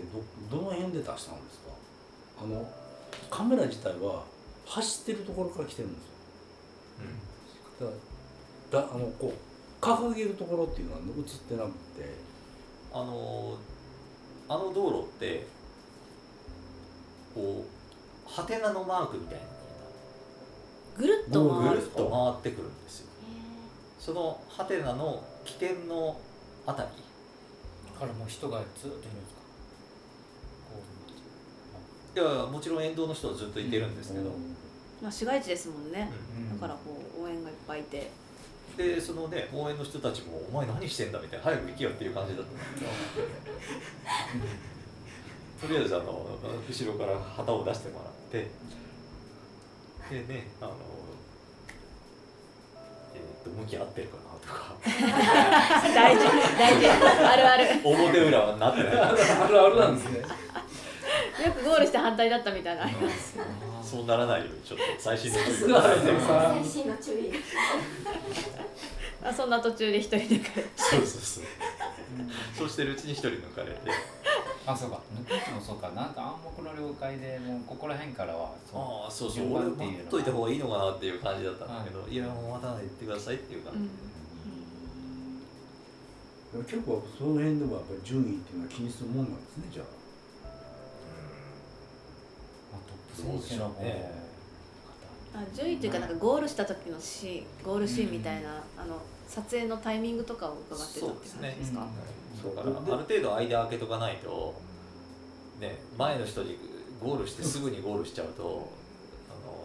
どどの辺で出したんですか？あのカメラ自体は走ってるところから来てるんですよ。だからだあのこう掲げるところっていうのは映ってなくて。あのあの道路ってこうハテナのマークみたいなぐるっと回る。ぐるっと回ってくるんですよ。そのハテナの起点のあたりだからもう人がずっといるんですか？こいやもちろん沿道の人はずっといてるんですけど、まあ市街地ですもんね。うだからこう応援がいっぱいいて。でそのね応援の人たちも「お前何してんだ」みたいな「早く行けよ」っていう感じだったんだけど とりあえずあの後ろから旗を出してもらってでねあのえー、と向き合ってるかなとか 大事大事。あるある。表裏はなってないあるあるなんですねよくゴールして反対だったみたいなのあります。そうならないようにちょっと最新の注意最新の注意。があそんな途中で一人で帰る。そうそうそう。そうしてるうちに一人抜かれて。あそうか。抜くのもそうか。なんか暗黙の了解でもうここら辺からはそうああそうそう。順俺待っといた方がいいのかなっていう感じだったんだけど、い、やもう待たないってくださいっていう感じ、結構その辺でもやっぱり順位っていうのは気にするもんなんですねじゃあそうでしょうねあ順位というかなんかゴールした時のシーンゴールシーンみたいな、あの撮影のタイミングとかを伺ってたって感じですか？だからある程度間開けとかないと、ね、前の人にゴールしてすぐにゴールしちゃうと、あの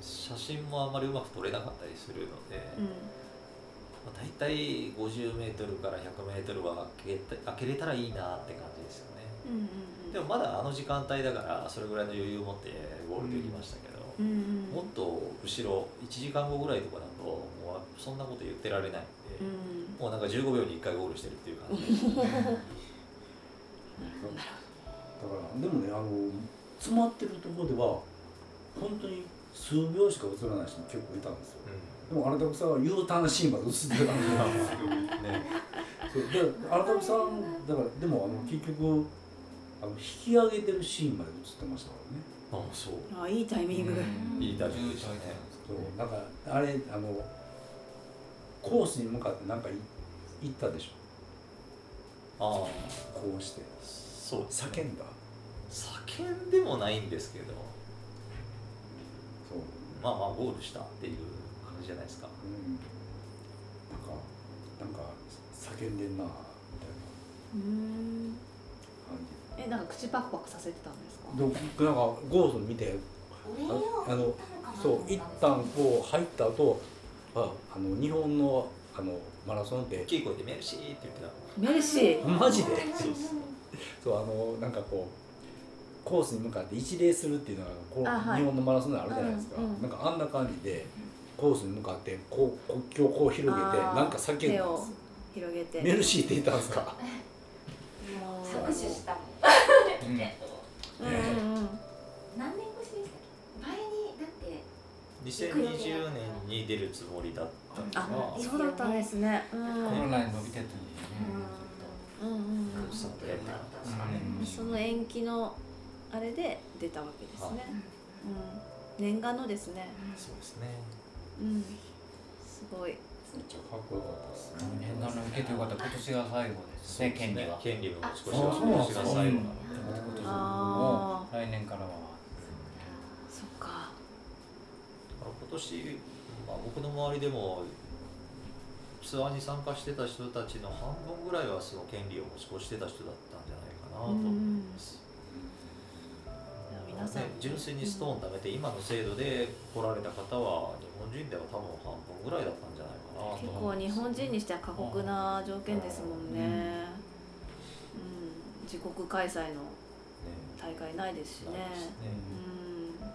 写真もあんまりうまく撮れなかったりするので、うん。まあ、大体 50m から 100m は開けた開けれたらいいなって感じですよねうんうんうん。でもまだあの時間帯だからそれぐらいの余裕を持ってゴールできましたけど、うん。うん。もっと後ろ1時間後ぐらいとかだっともうそんなこと言ってられないんで、うん。もうなんか15秒に1回ゴールしてるっていう感じ。だからでもねあの詰まってるところでは本当に数秒しか映らない人も結構いたんですよ。でも荒田さんは U ターンシーンまで映ってたんで。ね。そう。で荒田さんだからでもあの結局あの引き上げてるシーンまで映ってましたからね。あそう。あいいタイミング、いいタイミングで。したねそうなんかあれあのコースに向かってなんかい言ったでしょ。ああ。こうして。そう叫んだ叫んでもないんですけど。そう。まあまあゴールしたっていう感じじゃないですか。うん。なんかなんか叫んでんなみたいな。うんえなんか口パクパクさせてたんですか？なんかゴール見てあのそう一旦こう入った後ああの日本のあのマラソンって大きい声で「メルシー」って言ってた。メルシー？マジで？そうあのなんかこうコースに向かって一礼するっていうのがこう、あはい。日本のマラソンであるじゃないですか、うんうん。なんかあんな感じでコースに向かってこう国旗をこう広げてなんか叫んだんです。広げて。メルシーって言ったんですか？もう拍手した。もんうん。うんうん何年越しでしたっけ？前にだって2020年に出るつもりだったんですそうだったんですね。うん。コロナに伸びてたんですね。うん。うんうんその延期のあれで出たわけですね、うん、念願のですね。そうですね。うん。すごいめっちゃかっこよかったですね。念願の受けてよかった。今年が最後ですね権利は。権利の持ち越しあは今年が最後なのでああ来年からはそっか今年、まあ、僕の周りでもツアーに参加してた人たちの半分ぐらいはその権利を持ち越してた人だったんじゃないかなと思います。皆さん、ね、純粋にストーン貯めて今の制度で来られた方は日本人では多分半分ぐらいだった結構日本人にしては過酷な条件ですもんね、うん、自国開催のね大会ないですしね。ね。うん。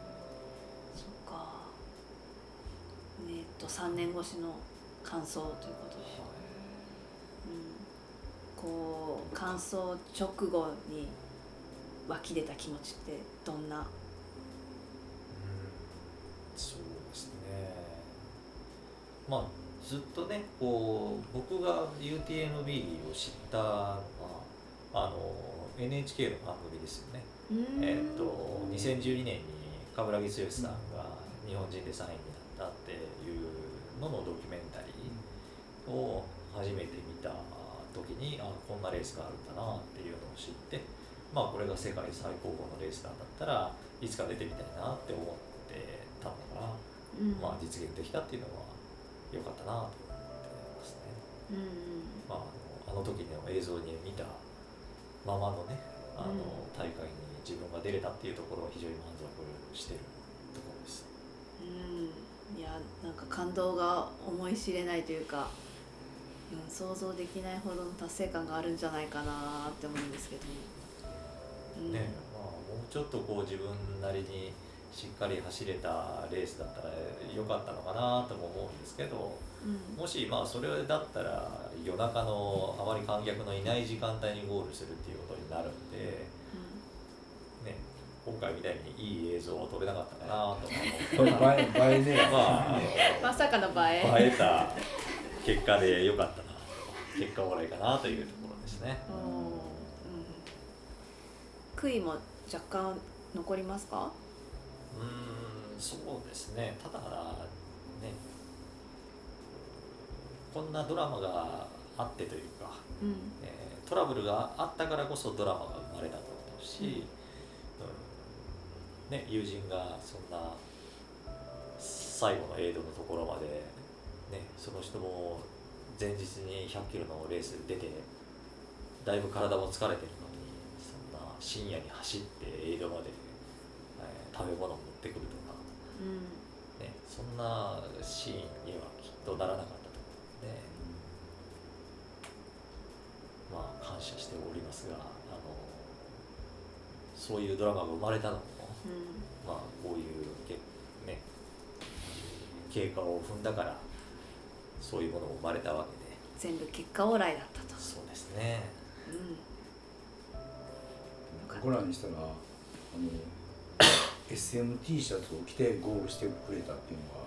そっか。えっと3年越しの感想ということで、うん、こう感想直後に湧き出た気持ちってどんな？うん。そうですね。まあずっとねこう僕が UTMB を知ったのはあの NHK の番組ですよね、うん。えっと2012年に冠城剛さんが日本人で3位になったっていうののドキュメンタリーを初めて見た時にあこんなレースがあるんだなっていうのを知ってまあこれが世界最高峰のレースなんだったらいつか出てみたいなって思ってたのが、うん。まあ実現できたっていうのは良かったなと思ってますね。うんまあ、あのあの時の映像に見たままのねあの、うん大会に自分が出れたっていうところは非常に満足してるところです。うんいやなんか感動が思い知れないというか、うん、想像できないほどの達成感があるんじゃないかなって思うんですけども、うん、ねまあ、もうちょっとこう自分なりにしっかり走れたレースだったら良かったのかなとも思うんですけどうん。もしまあそれだったら夜中のあまり観客のいない時間帯にゴールするっていうことになるんで、ね、今回みたいにいい映像を撮れなかったかなと思う映え映えねまあまさかの映え。映えた結果で良かったな結果オーライかなというところですね。うん。うん。悔いも若干残りますか？うーんそうですね。ただねこんなドラマがあってというか、うん。えートラブルがあったからこそドラマが生まれたと思うし、うんね、友人がそんな最後のエイドのところまで、ね、その人も前日に100キロのレース出てだいぶ体も疲れてるのにそんな深夜に走ってエイドまで、えー食べ物を持ってくるとか、うん。ね、そんなシーンにはきっとならなかったと思うので、まあ感謝しておりますがあのそういうドラマが生まれたのも、うん。まあ、こういうけ、ね、経過を踏んだからそういうものも生まれたわけで。全部結果オーライだったと、そうですね。うん、僕らにしたらあの SMT シャツを着てゴールしてくれたっていうのが。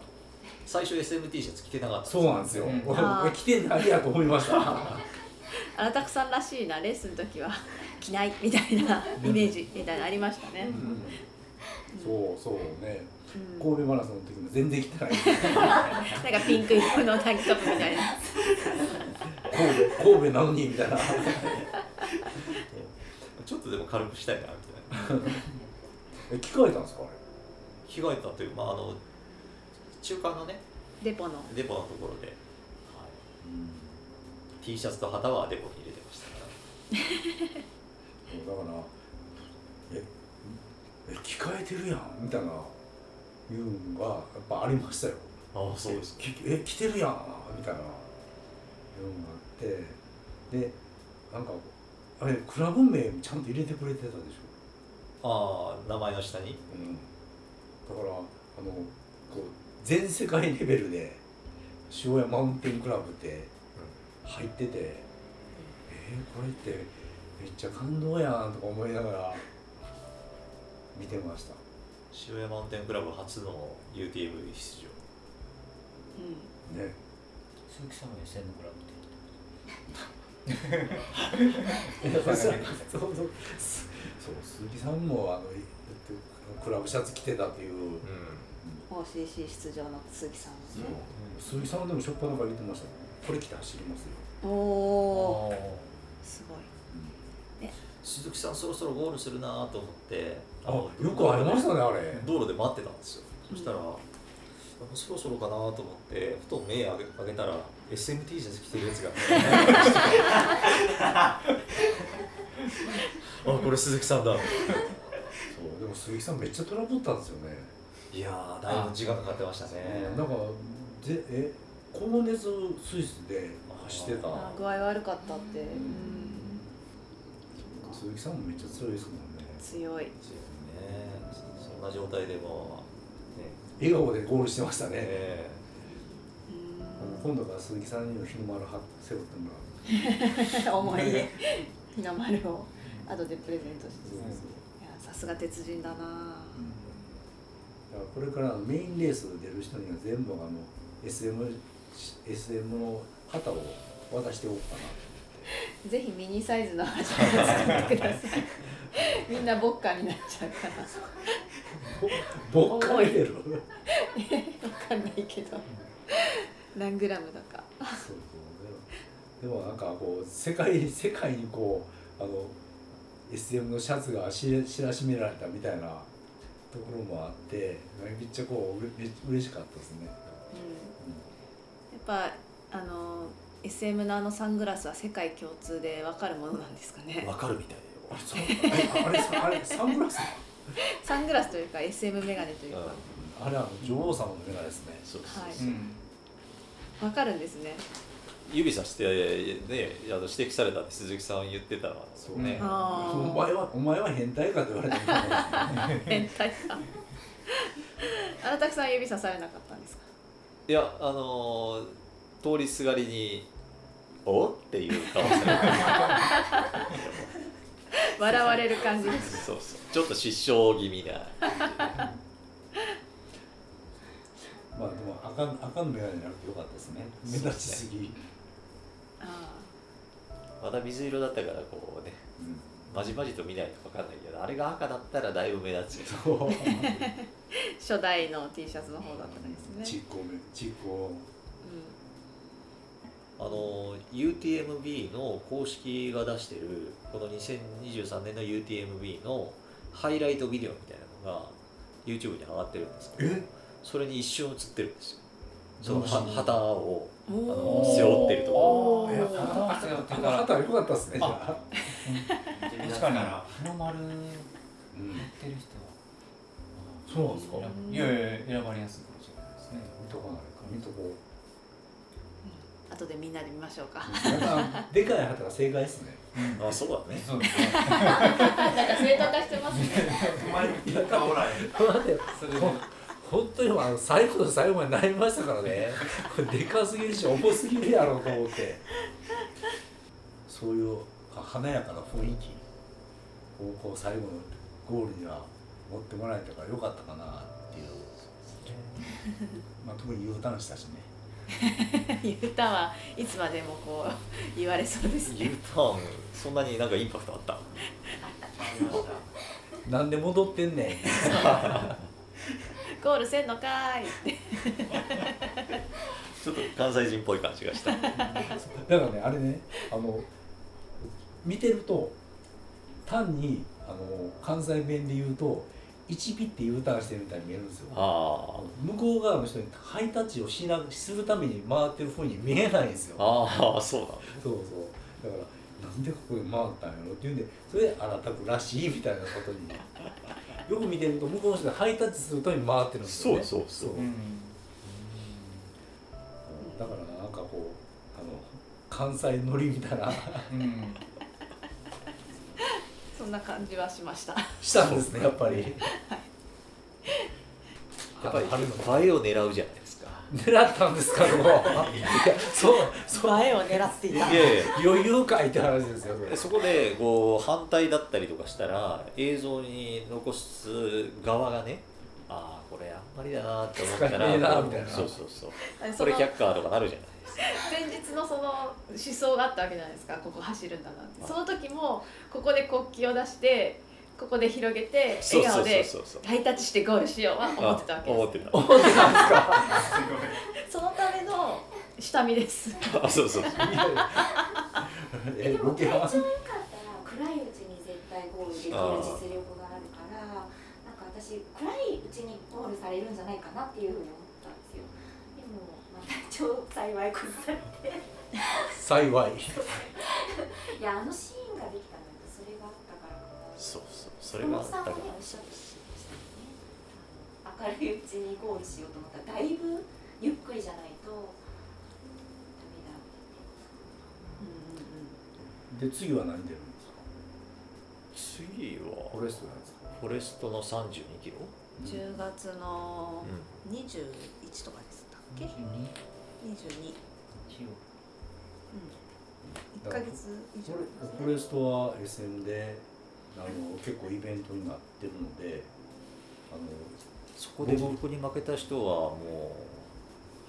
最初 SMT シャツ着てなかった。そうなんですよ、うん。俺着てないやと思いました。荒拓さんらしいなレッスンの時は。着ないみたいなイメージみたいなのありましたね、そうそうね。うん。神戸マラソンの時も全然着てない。なんかピンク色のタンクトップみたいな神戸神戸なのにみたいな。ちょっとでも軽くしたいなみたいなえ着替えたんですか？あれ着替えたというまああの中間のねデポの。デポのところで、はい、T シャツと旗はデポに入れてましたから。だからええ着替えてるやんみたいないうのがやっぱありましたよ。ああそうですきえ着てるやんみたいないうのがあって。でなんかあれクラブ名ちゃんと入れてくれてたでしょ、ああ名前の下に？うん、だからあのこう全世界レベルで塩谷マウンテンクラブって入ってて、えー、これってめっちゃ感動やんとか思いながら見てました。塩谷マウンテンクラブ初の UTV 出場。うん。ね。鈴木さんも SN クラブってそうそうそうそう。鈴木さんもあのえっとクラブシャツ着てたっていう、う OCC 出場の鈴木さん。そう。鈴木さんはでもしょっぱなから言ってましたねこれ着て走りますよ、おおすごい。鈴木さんそろそろゴールするなと思って。あよくありましたねあれ。道路で。待ってたんですよ、そしたらそろそろかなと思ってふと目上げ上げたら SMT シャツ着てるやつが。あこれ鈴木さんだ。そうでも鈴木さんめっちゃトラブったんですよね、いやーだいぶ時間かかってましたね。なんかぜえ高熱スイスで走ってた。あ具合悪かったって、うん。鈴木さんもめっちゃ強いですもんね。強い。ね。そんな状態でもね。笑顔でゴールしてましたね、ねうん今度から鈴木さんにも日の丸は背負ってもらう。思い出。日の丸を後でプレゼントしていやさすが鉄人だな。だからこれからメインレース出る人には全部あの SM, SM の旗を渡しておこうかな ぜひミニサイズの橋を作ってください。みんなボッカーになっちゃうから。ボッカレる？わかんないけど何グラムだか。そうそう。でもでもなんかこう世界世界にこうあの SM のシャツがし知らしめられたみたいなところもあってめっちゃこう嬉しかったですね、うん。やっぱあの SM のあのサングラスは世界共通で分かるものなんですかね。わかるみたいあれさ あれさあれサングラスサングラスというか SM メガネというか、あれあの女王様のメガネですね。そうです、はい。うん分かるんですね。指さしてねあの指摘されたって鈴木さん言ってたそうね。あお前はお前は変態かと言われても 変態か。荒拓さん指さされなかったんですか？いやあのー通りすがりに「お？っていう顔されて笑われる感じです。そうそう。ちょっと失笑気味なまあでも赤赤のメガネになるとよかったですね。目立ちすぎ。あまだ水色だったからこうねうん。まじまじと見ないと分かんないけどあれが赤だったらだいぶ目立つ 初代の T シャツの方だったんですね、ちっこめちっこ。あの UTMB の公式が出してるこの2023年の UTMB のハイライトビデオみたいなのが YouTube に上がってるんですけど。え？それに一瞬映ってるんですよ。その旗をうん、あの背負ってるとこおー。いやああ背負ってたあの旗良かったですねじゃあ。確かに。日の丸うん持ってる人は。そうなんですか？いやいや選ばれやすいかもしれないですね。見とかないか見とこ後でみんなで見ましょうか。でかい旗が正解ですね。あそうだね。そうですね。なんか正当化してますね。お前に顔らへん待ってそれ本当にあの最後の最後まで悩みましたからね。これでかすぎるし重すぎるやろうと思って。そういうあ華やかな雰囲気をこう最後のゴールには持ってもらえたからよかったかなっていう、まあ、特に U ターンしたしね。U ターンはいつまでもこう言われそうです U ねターンそんなになんかインパクトあった？ありました。なんで戻ってんねん ゴールせんのかーいってちょっと関西人っぽい感じがした。だからねあれねあの見てると単にあの関西弁で言うと1ピって U ターンしてるみたいに見えるんですよ。あ向こう側の人にハイタッチをしなするために回ってる風に見えないんですよ。あああそうだ。そうそう。だからなんでここで回ったんやろっていうんでそれであなたくらしいみたいなことによく見てると向こうの人がハイタッチするために回ってるんですよね。そうそうそう。だからなんかこうあの関西乗りみたいな。うん。そんな感じはしました。したんですねやっぱり。やっぱり春の映えを狙うじゃないですか狙ったんですかそうそう。前を狙っていた。いやいや余裕かいって話ですよそこでこう反対だったりとかしたら映像に残す側がねああこれあんまりだなって思った使えねえならみたいな。そうそうそう。これ却下とかなるじゃないですか。前日のその思想があったわけじゃないですかここ走るんだなって。その時もここで国旗を出してここで広げて笑顔でハイタッチしてゴールしようは思ってたわけです。あ思ってた思ってたんですか？そのための下見です。あそうそうそう。えでも体調良かったら暗いうちに絶対ゴールできる実力があるからなんか私暗いうちにゴールされるんじゃないかなっていうふうに思ったんですよ。でも、まあ、体調幸い崩されて。幸い。いやあのシーンができたのそれがあった明るいうちにゴールしようと思ったらだいぶゆっくりじゃないとダメだ。ってで次は何出るんですか？次はフォレストなんですか。フォレストの32キロ、10月のう21とかでしたっけ？22 22うん。1ヶ月以上フォレストは SM であの結構イベントになってるのであのそこで僕に負けた人はも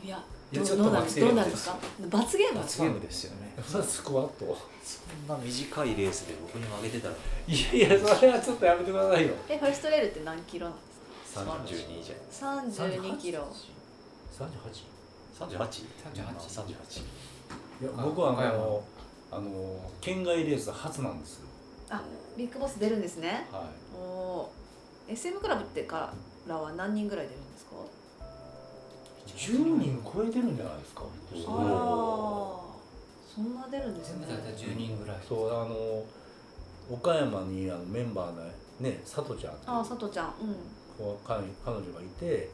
いやいやどうどうなん罰ゲームどうなんですか？罰ゲームう罰ゲームですよね。スクワット？そんな短いレースで僕に負けてたら。いやいやそれはちょっとやめてくださいよ。えフォレストレールって何キロなんですか？32じゃん32キロ。38? 38? 38 38いや僕はあのあの県外レース初なんですよあビッグボス出るんですね。はおおー。SM クラブってからは何人ぐらい出るんですか？い10人超えてるんじゃないですか。おああそんな出るんですね。全部大体10人ぐらい。そうあの岡山にあのメンバーのね佐藤ちゃんっていう。ああ佐藤ちゃん。うん。こう彼彼女がいて、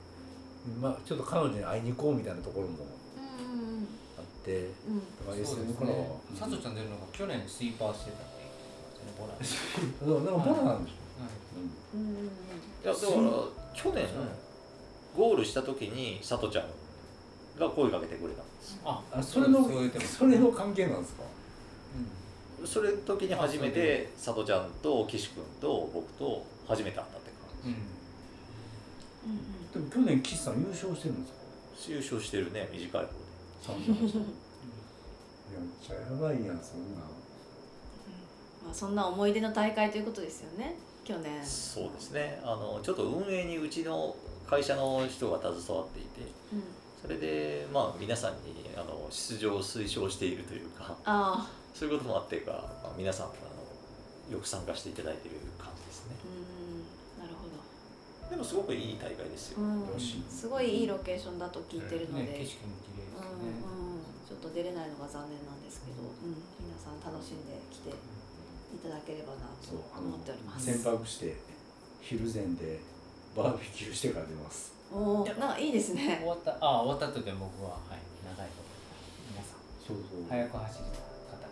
まあ、ちょっと彼女に会いに行こうみたいなところもうんうんあって。うん。うんだからそうで SM すクラブは。ね。佐藤ちゃん出るのが去年スイーパーしてたボラそうなんかボラなんでしょ、うん。うん。うん。いやだから去年ゴールした時に佐藤ちゃんが声かけてくれたんです。ああそれのそれの関係なんですか？それの時に初めて佐藤ちゃんと岸君と僕と初めて会ったって感うん。うん。でも去年岸さん優勝してるんですか？じ優勝してるね短い方で。38いやめっちゃやばいやんそんなまあそんな思い出の大会ということですよね去年。そうですね。あのちょっと運営にうちの会社の人が携わっていてうん。それでまあ皆さんにあの出場を推奨しているというかああ。そういうこともあってか、まあ、皆さんあのよく参加していただいている感じですね。うんなるほど。でもすごくいい大会ですよ、うん。すごいいいロケーションだと聞いてるので、ね、景色も綺麗ですよね、うんうん、ちょっと出れないのが残念なんですけど、うん、皆さん楽しんできていただければなと思っております。先泊して昼前でバーベキューしてから出ます。おお、なんかいいですね。終。わった。あ終わった時は僕ははい。長いこと。皆さんそうそう。早く走る方か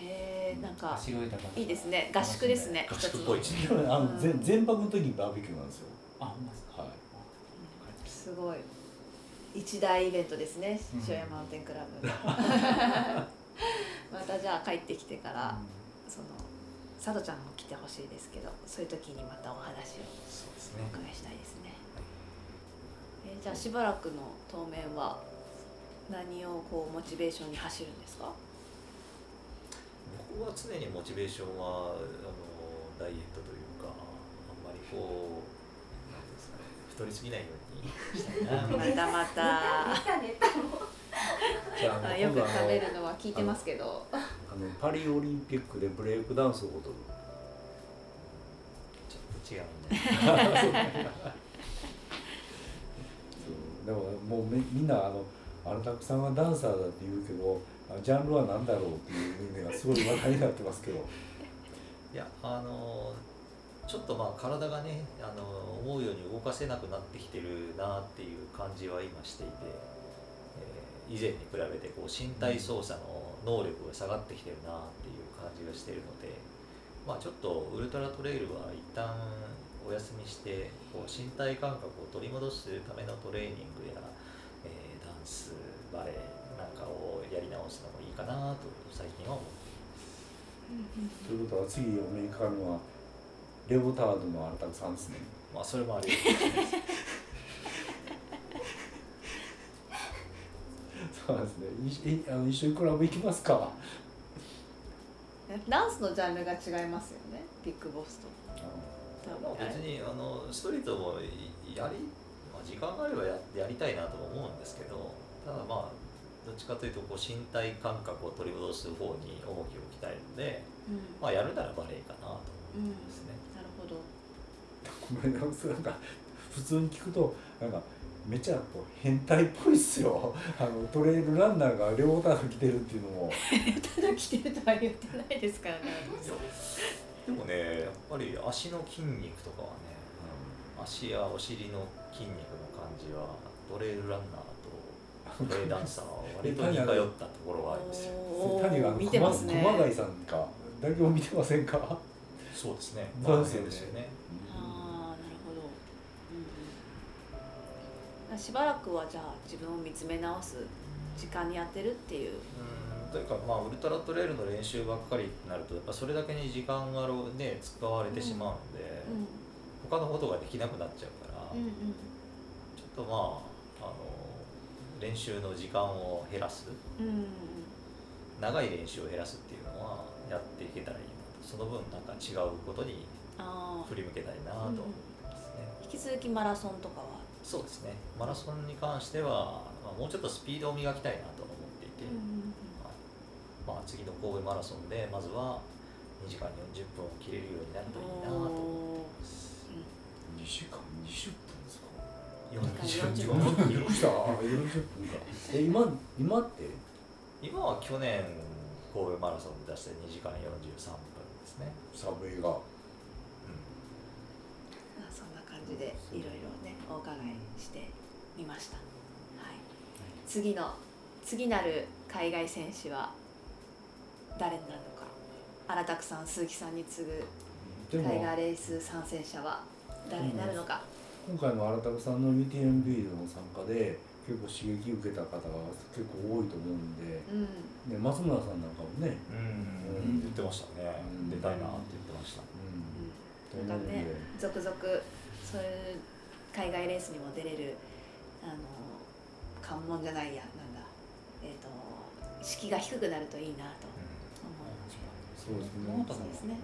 へえ、なんらか走り終えた方いいですね。合宿ですね。合宿っぽい。あの全全泊の時にバーベキューなんですよ。あほんまですか。はい。すごい。一大イベントですね。うん。塩山マウンテンクラブ。またじゃあ帰ってきてからその佐藤ちゃんも来てほしいですけどそういう時にまたお話をそうですね。お伺いしたいですね、えーじゃあしばらくの当面は何をこうモチベーションに走るんですか？僕は常にモチベーションはあのダイエットというかあんまりこうなんていうんですかね太りすぎないようにしたいな。またまた。よく食べるのは聞いてますけどあのパリオリンピックでブレイクダンスを踊る。ちょっと違うそう。でももうみみんなあの荒拓さんはダンサーだって言うけどあジャンルは何だろうっていうのがすごい話題になってますけど。いやあのちょっとまあ体がねあの思うように動かせなくなってきてるなっていう感じは今していて、えー以前に比べてこう身体操作の能力が下がってきてるなっていう感じがしてるので、まあ、ちょっとウルトラトレイルは一旦お休みしてこう身体感覚を取り戻すためのトレーニングや、えーダンスバレエなんかをやり直すのもいいかなと最近は思ってということは次お目にかかるのはレオタードの荒拓さんですね。まあそれもありそうですね。いえあの一緒にクラブ行きますか？ダンスのジャンルが違いますよね。ビッグボスと。別にあのストリートもやり、まあ、時間があればややりたいなとも思うんですけどただまあどっちかというとこう身体感覚を取り戻す方に重きを置きたいので、うん。まあ、やるならバレエかなとうん思いますね。なるほど。ごめんなさい。なんか普通に聞くとなんかめっちゃこう変態っぽいっすよ。あのトレイルランナーがレオタード着てるっていうのも。ただ着てるとは言ってないですからね。でもねやっぱり足の筋肉とかはね足やお尻の筋肉の感じはトレイルランナーとトレイダンサーは割と 似通ったところはありますよ。谷が見てますね。熊熊谷さんかだけを見てませんか？そうですね。そうですよねしばらくはじゃあ自分を見つめ直す時間にやってるっていう。うんというかまあウルトラトレイルの練習ばっかりになるとやっぱそれだけに時間がね使われてしまうので、うん他のことができなくなっちゃうから、うんうん。ちょっとまああの練習の時間を減らす。うんうん長い練習を減らすっていうのはやっていけたらいいなと。その分なんか違うことに振り向けたいなと思ってますね、引き続きマラソンとかは？そうですね。マラソンに関しては、まあ、もうちょっとスピードを磨きたいなと思っていて、はい。まあ、次の神戸マラソンでまずは2時間40分を切れるようになるといいなと思ってます。2時間20分ですか？40 40びっくりしたあ40分か。え今今って？今は去年神戸マラソンで出して2時間43分ですね、サブイがあそんな感じでいろいろねお伺いしてみました、はい、次の次なる海外選手は誰になるのか。荒拓さん鈴木さんに次ぐでも。海外レース参戦者は誰になるのか、今回の荒拓さんの UTMB の参加で結構刺激受けた方が結構多いと思うんで、うん。ね、松村さんなんかもね、うん。言ってましたね、うん。出たいなって言ってました、うん、なんかね続々そういう海外レースにも出れるあの関門じゃないやなんだえっ、と敷居が低くなるといいなと思いますそうですね。ノートもそうですね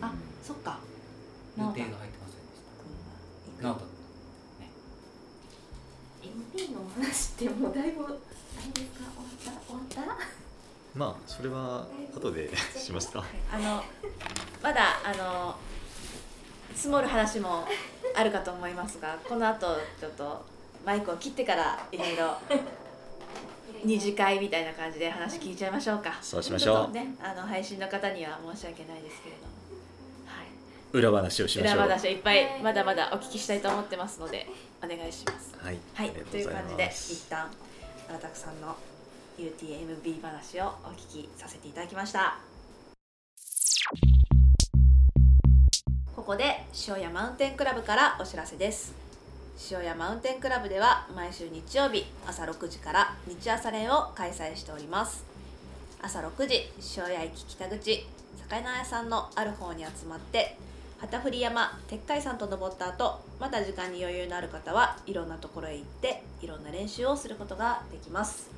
あそっか。予定が入ってませんでした。君は。行く直人 MP の話ってもうだいぶあれですか？終わった？終わった？まあそれは後でしますか。あのまだあの積もる話もあるかと思いますが この後ちょっとマイクを切ってからいろいろ 二次会みたいな感じで話聞いちゃいましょうか。そうしましょう。ねあの配信の方には申し訳ないですけれども。はい。裏話をしましょう。裏話をいっぱいまだまだお聞きしたいと思ってますのでお願いします。はい、はい。という感じで一旦荒拓さんの UTMB 話をお聞きさせていただきましたここで塩屋マウンテンクラブからお知らせです。塩屋マウンテンクラブでは毎週日曜日朝6時から日朝練を開催しております。朝6時塩屋駅北口魚屋さんのある方に集まって旗振山鉄海山と登った後また時間に余裕のある方はいろんなところへ行っていろんな練習をすることができます。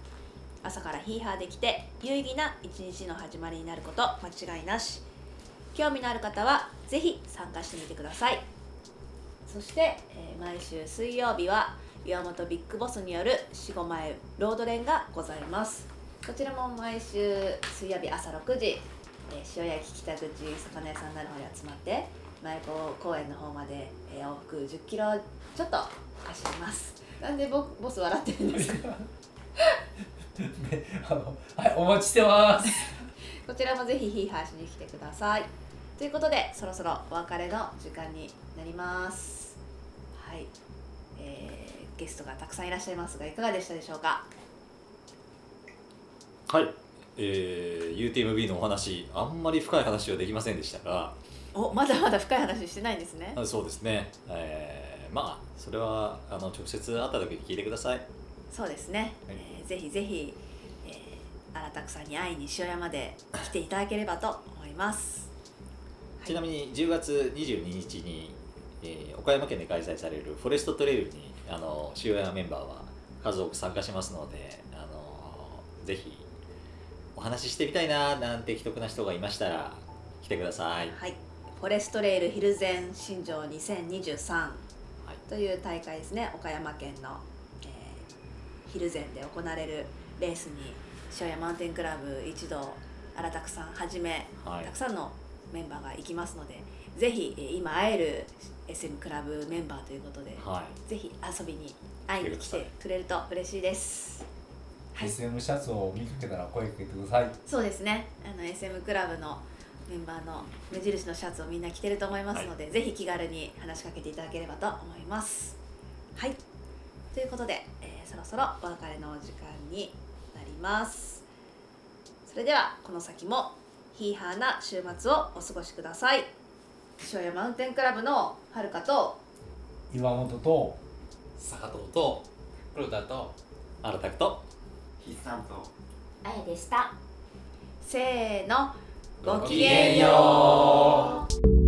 朝からヒーハーできて有意義な一日の始まりになること間違いなし。興味のある方はぜひ参加してみてください。そして、えー毎週水曜日は岩本ビッグボスによる四五前ロード練がございます。こちらも毎週水曜日朝6時、えー塩焼き北口魚屋さんなる方に集まって前子公園の方まで、えー往復1 0キロちょっと走ります。なんでボボス笑ってるんですか？あのはいお待ちしてます。こちらもぜひヒーハーしに来てください。ということでそろそろお別れの時間になります。はい、えーゲストがたくさんいらっしゃいますがいかがでしたでしょうか？はい、えー、UTMB のお話あんまり深い話はできませんでしたがおまだまだ深い話してないんですね。あそうですね、えー、まあそれはあの直接会った時に聞いてください。そうですね、はい。えーぜひぜひ、えー、荒拓さんに会いに塩山で来ていただければと思います。ちなみに10月22日に、えー岡山県で開催されるフォレストトレイルにあの塩屋メンバーは数多く参加しますのであのぜひお話ししてみたいななんて既得な人がいましたら来てください。はい。フォレストレイルヒルゼン新庄2023はい。という大会ですね。岡山県の、えーヒルゼンで行われるレースに塩屋マウンテンクラブ一同荒拓さんはじめ、はい。たくさんのメンバーが行きますのでぜひ、えー今会える SM クラブメンバーということで、はい。ぜひ遊びに会いに来てくれると嬉しいです。はい。SM シャツを見かけたら声かけてください。そうですね。あの SM クラブのメンバーの目印のシャツをみんな着てると思いますので、ぜひ気軽に話しかけていただければと思います。はい。ということで、えーそろそろお別れのお時間にます。それではこの先もヒーハーな週末をお過ごしください。塩屋マウンテンクラブのはるかと岩本と坂藤と黒田とあらたくと筆算とあやでした。せーのごごきげんよう